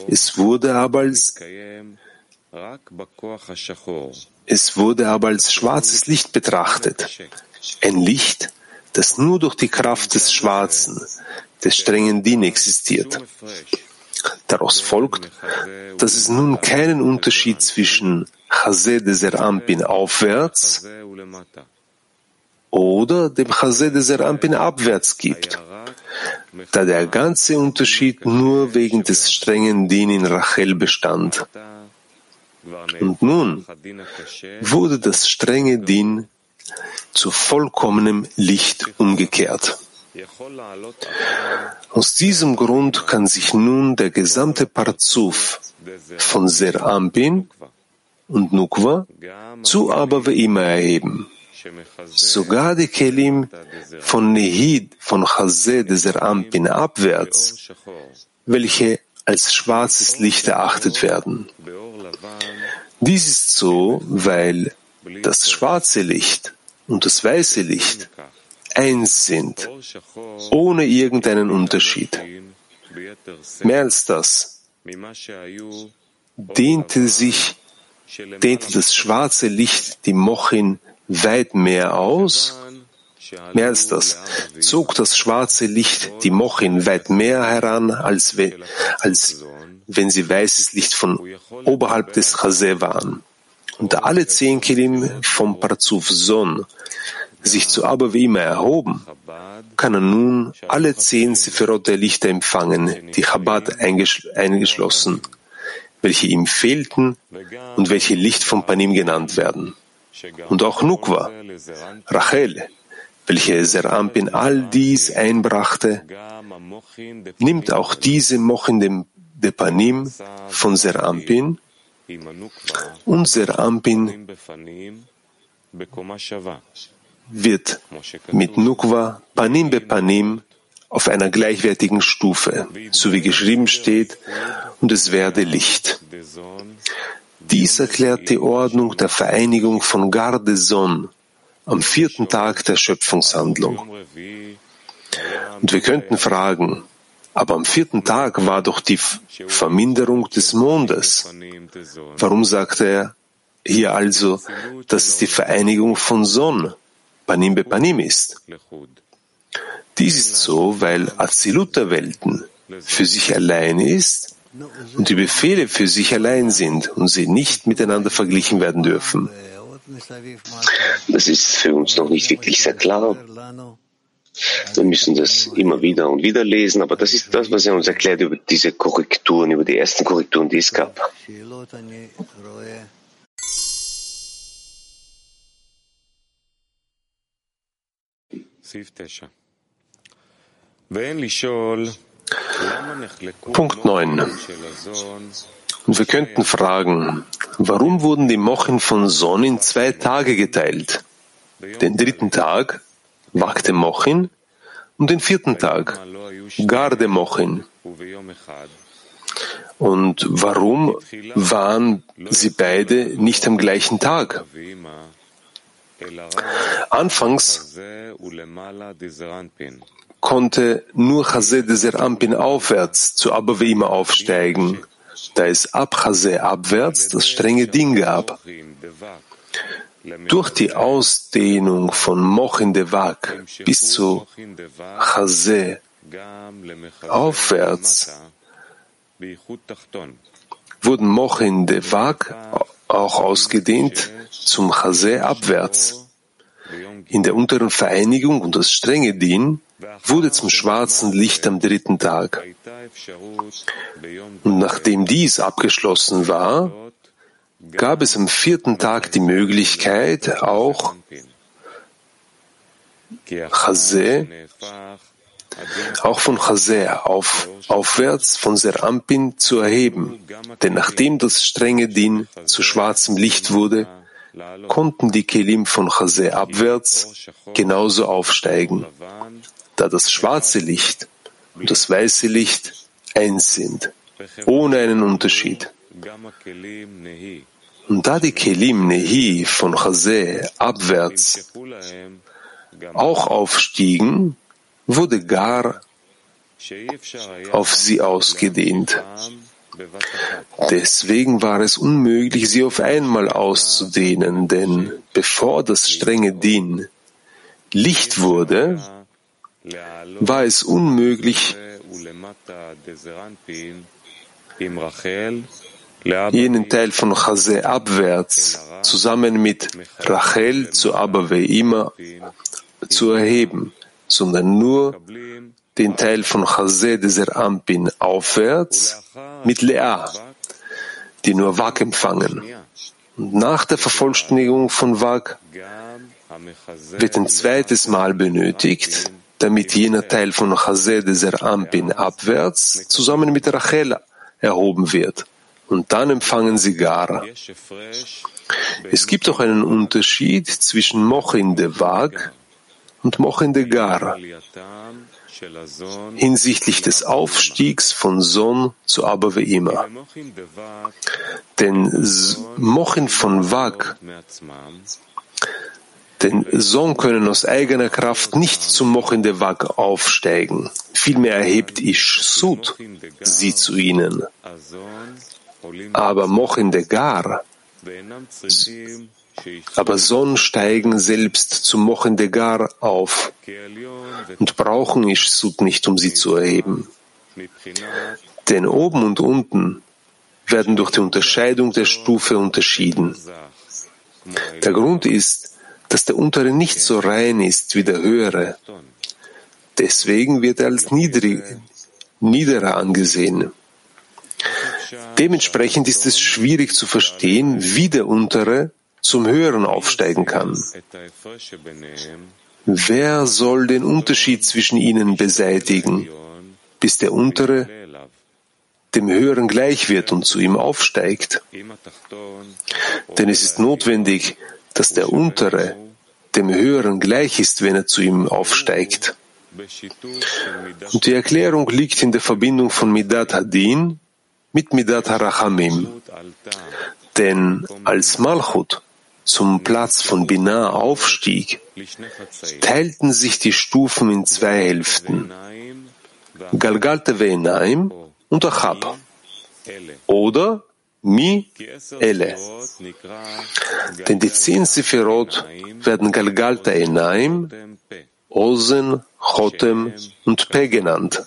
Es wurde aber als es wurde aber als schwarzes Licht betrachtet. Ein Licht, das nur durch die Kraft des Schwarzen, des strengen Din existiert. Daraus folgt, dass es nun keinen Unterschied zwischen Chazé de Zerampin aufwärts oder dem Chazé de Zerampin abwärts gibt, da der ganze Unterschied nur wegen des strengen Din in Rachel bestand. Und nun wurde das strenge Din zu vollkommenem Licht umgekehrt. Aus diesem Grund kann sich nun der gesamte Parzuf von Ser Ampin und Nukwa zu Aber immer erheben. Sogar die Kelim von Nehid von Chazé de Ser Ampin abwärts, welche als schwarzes Licht erachtet werden. Dies ist so, weil das schwarze Licht und das weiße Licht eins sind, ohne irgendeinen Unterschied. Mehr als das dehnte sich, dehnte das schwarze Licht die Mochin weit mehr aus. Mehr als das zog das schwarze Licht die Mochin weit mehr heran, als, we, als wenn sie weißes Licht von oberhalb des Chazé waren. Und da alle zehn Kelim vom Parzuf Son sich zu Abavima erhoben, kann er nun alle zehn Sephirot der Lichter empfangen, die Chabad eingeschlossen, welche ihm fehlten und welche Licht vom Panim genannt werden. Und auch Nukwa, Rachel, welche Serampin all dies einbrachte, nimmt auch diese Mochin dem Depanim von Serampin und Serampin wird mit Nukwa Panim be Panim auf einer gleichwertigen Stufe, so wie geschrieben steht, und es werde Licht. Dies erklärt die Ordnung der Vereinigung von Gardeson am vierten Tag der Schöpfungshandlung. Und wir könnten fragen, aber am vierten Tag war doch die Verminderung des Mondes. Warum sagt er hier also, dass es die Vereinigung von Sonn, Panim be Panim ist? Dies ist so, weil Azilut Welten für sich allein ist und die Befehle für sich allein sind und sie nicht miteinander verglichen werden dürfen. Das ist für uns noch nicht wirklich sehr klar. Wir müssen das immer wieder und wieder lesen, aber das ist das, was er uns erklärt über diese Korrekturen, über die ersten Korrekturen, die es gab. Punkt 9. Und wir könnten fragen, warum wurden die Mochen von Son in zwei Tage geteilt? Den dritten Tag wagte Mochin und den vierten Tag Garde Mochin. Und warum waren sie beide nicht am gleichen Tag? Anfangs konnte nur Chazé de Serampin aufwärts zu Abavima aufsteigen, da es ab Chazé abwärts das strenge Ding gab. Durch die Ausdehnung von Mochin Devak bis zu Chazé aufwärts wurden Mochin Devak auch ausgedehnt zum Chazé abwärts. In der unteren Vereinigung und das strenge Din wurde zum schwarzen Licht am dritten Tag. Und nachdem dies abgeschlossen war, gab es am vierten Tag die Möglichkeit, auch Chazé, auch von Chazé auf, aufwärts von Serampin zu erheben. Denn nachdem das strenge Din zu schwarzem Licht wurde, konnten die Kelim von Chazé abwärts genauso aufsteigen, da das schwarze Licht und das weiße Licht eins sind, ohne einen Unterschied. Und da die Kelim Nehi von Chazé abwärts auch aufstiegen, wurde Gar auf sie ausgedehnt. Deswegen war es unmöglich, sie auf einmal auszudehnen, denn bevor das strenge Din Licht wurde, war es unmöglich, jenen Teil von Chazé abwärts zusammen mit Rachel zu Abba Ve'ima zu erheben, sondern nur den Teil von Chazé dieser Ampin aufwärts mit Lea, die nur Wag empfangen. Und nach der Vervollständigung von Wag wird ein zweites Mal benötigt, damit jener Teil von Chazé dieser Ampin abwärts zusammen mit Rachel erhoben wird. Und dann empfangen sie Gar. Es gibt auch einen Unterschied zwischen Mochin de Wag und Mochin de Gar hinsichtlich des Aufstiegs von Son zu immer. Denn Mochin von Wag, denn Son können aus eigener Kraft nicht zum Mochin de Wag aufsteigen. Vielmehr erhebt Ish Sud sie zu ihnen. Aber Mochin de Gar, aber Son steigen selbst zum Mochendegar auf und brauchen Ishsut nicht, um sie zu erheben. Denn oben und unten werden durch die Unterscheidung der Stufe unterschieden. Der Grund ist, dass der untere nicht so rein ist wie der höhere. Deswegen wird er als niedrig, niederer angesehen. Dementsprechend ist es schwierig zu verstehen, wie der untere zum Höheren aufsteigen kann. Wer soll den Unterschied zwischen ihnen beseitigen, bis der untere dem Höheren gleich wird und zu ihm aufsteigt? Denn es ist notwendig, dass der untere dem Höheren gleich ist, wenn er zu ihm aufsteigt. Und die Erklärung liegt in der Verbindung von Midat Hadin mit Midat Harachamim. Denn als Malchut zum Platz von Binah aufstieg, teilten sich die Stufen in zwei Hälften. Galgalte Ve'enaim und Achab. Oder Mi Ele. Denn die zehn Sephirot werden Galgalta Enaim, Ozen, Chotem und Pe genannt,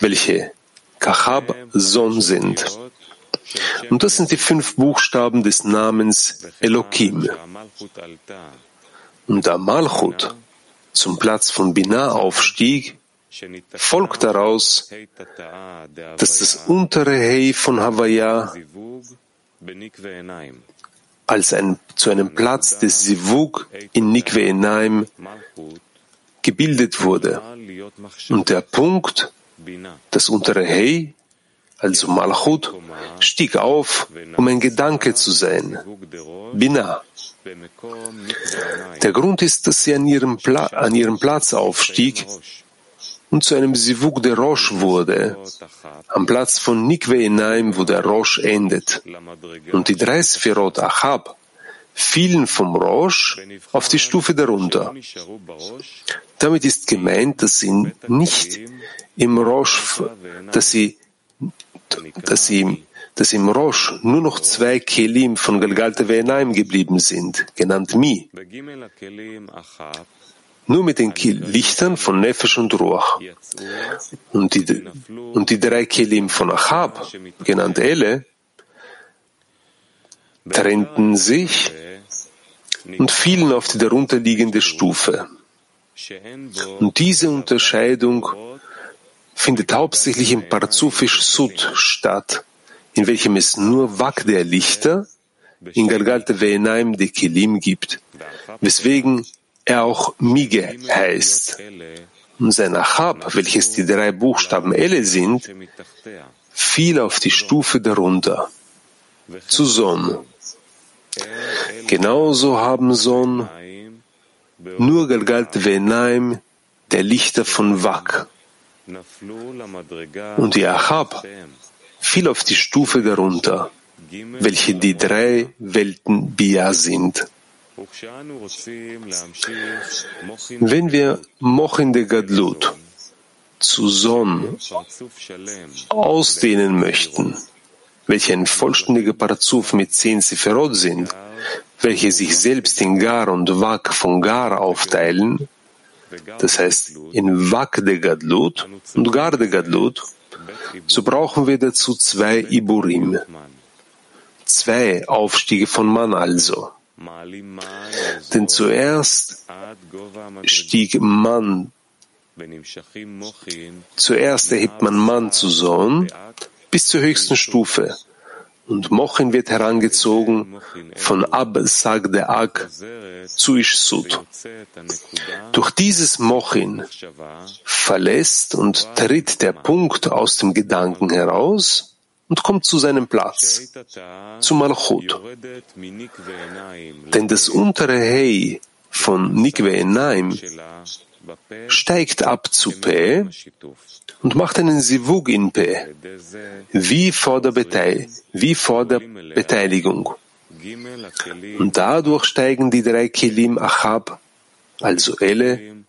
welche Kachab Son sind. Und das sind die fünf Buchstaben des Namens Elokim. Und da Malchut zum Platz von Binah aufstieg, folgt daraus, dass das untere Hei von Havaya als ein, zu einem Platz des Sivug in Nikve Enaim gebildet wurde. Und der Punkt, das untere Hei, also Malchut, stieg auf, um ein Gedanke zu sein. Bina. Der Grund ist, dass sie an ihrem, Pla an ihrem Platz aufstieg und zu einem Sivuk der Rosh wurde, am Platz von Nikve Enaim, wo der Rosh endet. Und die drei Sphirot Achab fielen vom Rosh auf die Stufe darunter. Damit ist gemeint, dass sie nicht im Rosh, dass sie dass, ihm, dass im Rosh nur noch zwei Kelim von Galgalte Ve'enaim geblieben sind, genannt Mi. Nur mit den Lichtern von Nefesh und Ruach. Und die, und die drei Kelim von Achab, genannt Ele, trennten sich und fielen auf die darunterliegende Stufe. Und diese Unterscheidung findet hauptsächlich im Parzufisch Sud statt, in welchem es nur Wak der Lichter, in Galgalte Ve'enaim de Kelim gibt, weswegen er auch Mige heißt. Und sein Achab, welches die drei Buchstaben Elle sind, fiel auf die Stufe darunter, zu Son. Genauso haben Son nur Galgalt Ve'enaim, der Lichter von Wak. Und die Achab fiel auf die Stufe darunter, welche die drei Welten Bia sind. Wenn wir Mochin de Gadlut zu Son ausdehnen möchten, welche ein vollständiger Parazuf mit zehn Sephirot sind, welche sich selbst in Gar und Wak von Gar aufteilen, das heißt in Wak de Gadlut und Gar de Gadlut, so brauchen wir dazu zwei Iburim, zwei Aufstiege von Mann also. Denn zuerst stieg man, zuerst erhebt man Mann zu Sohn bis zur höchsten Stufe. Und Mochin wird herangezogen von Ab Sagde Ag zu Ishsud. Durch dieses Mochin verlässt und tritt der Punkt aus dem Gedanken heraus und kommt zu seinem Platz, zu Malchut. Denn das untere Hei von Nikve Enaim steigt ab zu P und macht einen Sivug in P, wie vor der, Beteil wie vor der Beteiligung. Und dadurch steigen die drei Kelim Achab, also Elle,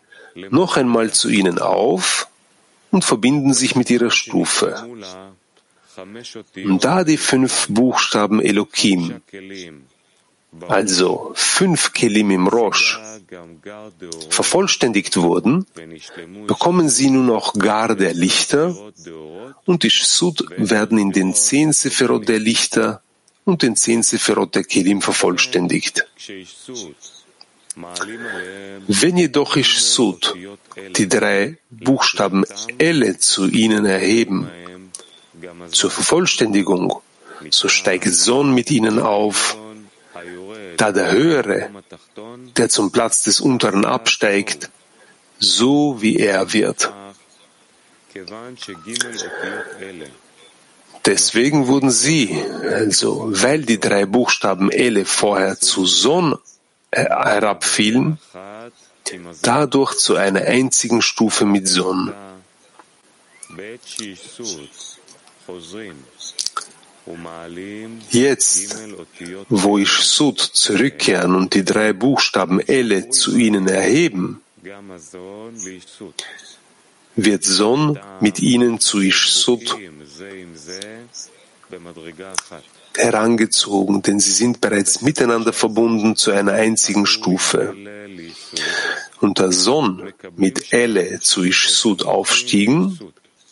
noch einmal zu ihnen auf und verbinden sich mit ihrer Stufe. Und da die fünf Buchstaben Elokim, also fünf Kelim im Rosh, vervollständigt wurden, bekommen sie nun auch Gar der Lichter und die Sud werden in den zehn Sephirot der Lichter und den zehn Sephirot der Kelim vervollständigt. Wenn jedoch ich Sud die drei Buchstaben Elle zu ihnen erheben, zur Vervollständigung, so steigt Sohn mit ihnen auf, da der Höhere, der zum Platz des Unteren absteigt, so wie er wird. Deswegen wurden sie, also weil die drei Buchstaben Ele vorher zu Sohn herabfielen, dadurch zu einer einzigen Stufe mit Sohn. Jetzt, wo ich Sud zurückkehren und die drei Buchstaben Elle zu ihnen erheben, wird Son mit ihnen zu Ishsud herangezogen, denn sie sind bereits miteinander verbunden zu einer einzigen Stufe. Und da Son mit Elle zu Ishsud aufstiegen,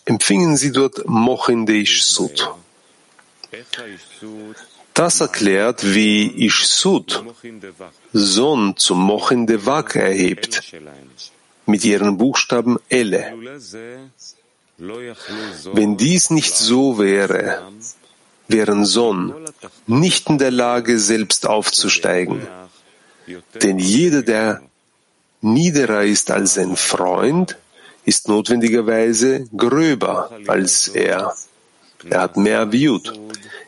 empfingen sie dort Mochin de Ishsud. Das erklärt, wie Ishsud Son zum Mochin de Wak erhebt, mit ihren Buchstaben Elle. Wenn dies nicht so wäre, wären Son nicht in der Lage, selbst aufzusteigen. Denn jeder, der niederer ist als sein Freund, ist notwendigerweise gröber als er. Er hat mehr Viut.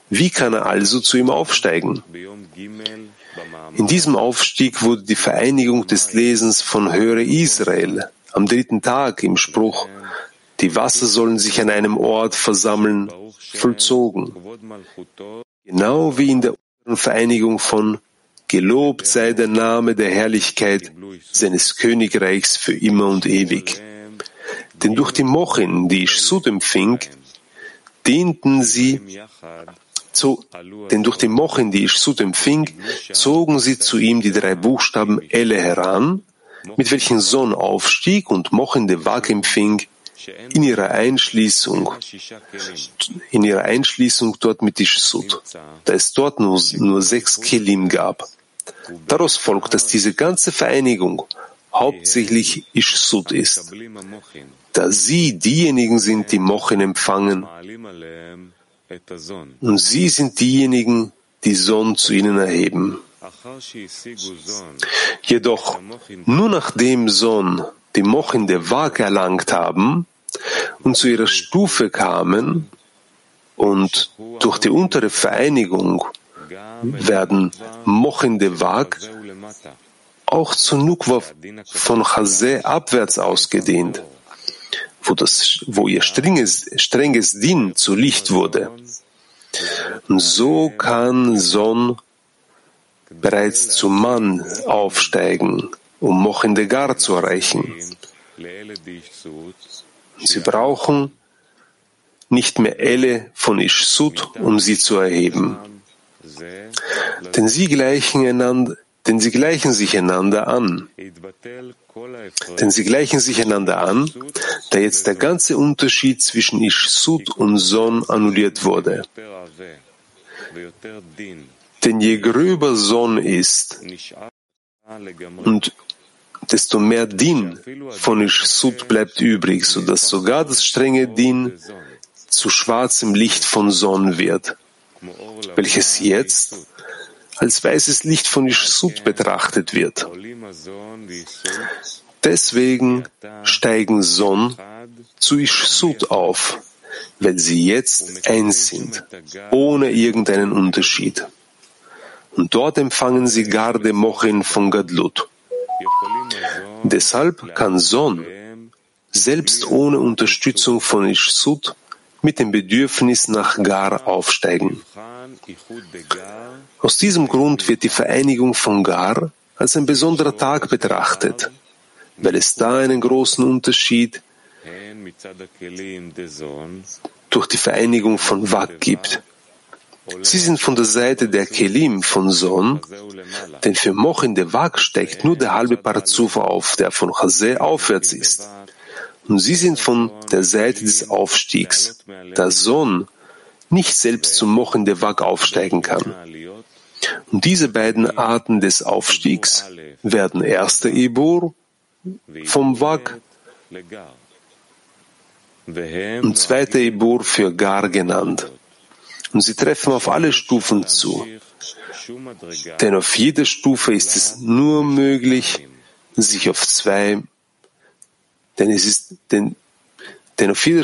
Wie kann er also zu ihm aufsteigen? In diesem Aufstieg wurde die Vereinigung des Lesens von Höre Israel am dritten Tag im Spruch, die Wasser sollen sich an einem Ort versammeln, vollzogen. Genau wie in der Vereinigung von Gelobt sei der Name der Herrlichkeit seines Königreichs für immer und ewig. Denn durch die Mochin, die ich Sud empfing, dienten sie zu, denn durch die Mochin, die ich empfing, zogen sie zu ihm die drei Buchstaben Elle heran, mit welchen Sohn aufstieg und Mochin de Wag empfing, in ihrer Einschließung, in ihrer Einschließung dort mit Ishsud, da es dort nur, nur sechs Kelim gab. Daraus folgt, dass diese ganze Vereinigung hauptsächlich Ishsud ist, da sie diejenigen sind, die Mochin empfangen und sie sind diejenigen, die Son zu ihnen erheben. Jedoch, nur nachdem Son die Mochin der Waage erlangt haben und zu ihrer Stufe kamen und durch die untere Vereinigung werden Mochin der Waag auch zu Nukwa von Chazé abwärts ausgedehnt, wo, das, wo ihr strenges, strenges Din zu Licht wurde. Und so kann Son bereits zum Mann aufsteigen, um Mochendegar zu erreichen. Sie brauchen nicht mehr Elle von Ishsud, um sie zu erheben. Denn sie gleichen einander, denn sie gleichen sich einander an. Denn sie gleichen sich einander an, da jetzt der ganze Unterschied zwischen Ishsud und Son annulliert wurde. Denn je gröber Son ist und desto mehr Din von Ishsud bleibt übrig, sodass sogar das strenge Din zu schwarzem Licht von Son wird, welches jetzt als weißes Licht von Ishsud betrachtet wird. Deswegen steigen Son zu Ishsud auf, weil sie jetzt eins sind, ohne irgendeinen Unterschied. Und dort empfangen sie Garde Mochin von Gadlut. Deshalb kann Son selbst ohne Unterstützung von Ishsud mit dem Bedürfnis nach Gar aufsteigen. Aus diesem Grund wird die Vereinigung von Gar als ein besonderer Tag betrachtet, weil es da einen großen Unterschied durch die Vereinigung von Wak gibt. Sie sind von der Seite der Kelim von Son, denn für Moch in der Wak steigt nur der halbe Parzuf auf, der von Chazé aufwärts ist. Und sie sind von der Seite des Aufstiegs, da Son nicht selbst zum Moch in der Wak aufsteigen kann. Und diese beiden Arten des Aufstiegs werden erster Ibur vom Wak und zweiter Ibur für Gar genannt. Und sie treffen auf alle Stufen zu. Denn auf jeder Stufe ist es nur möglich, sich auf zwei, denn es ist, denn, denn auf jeder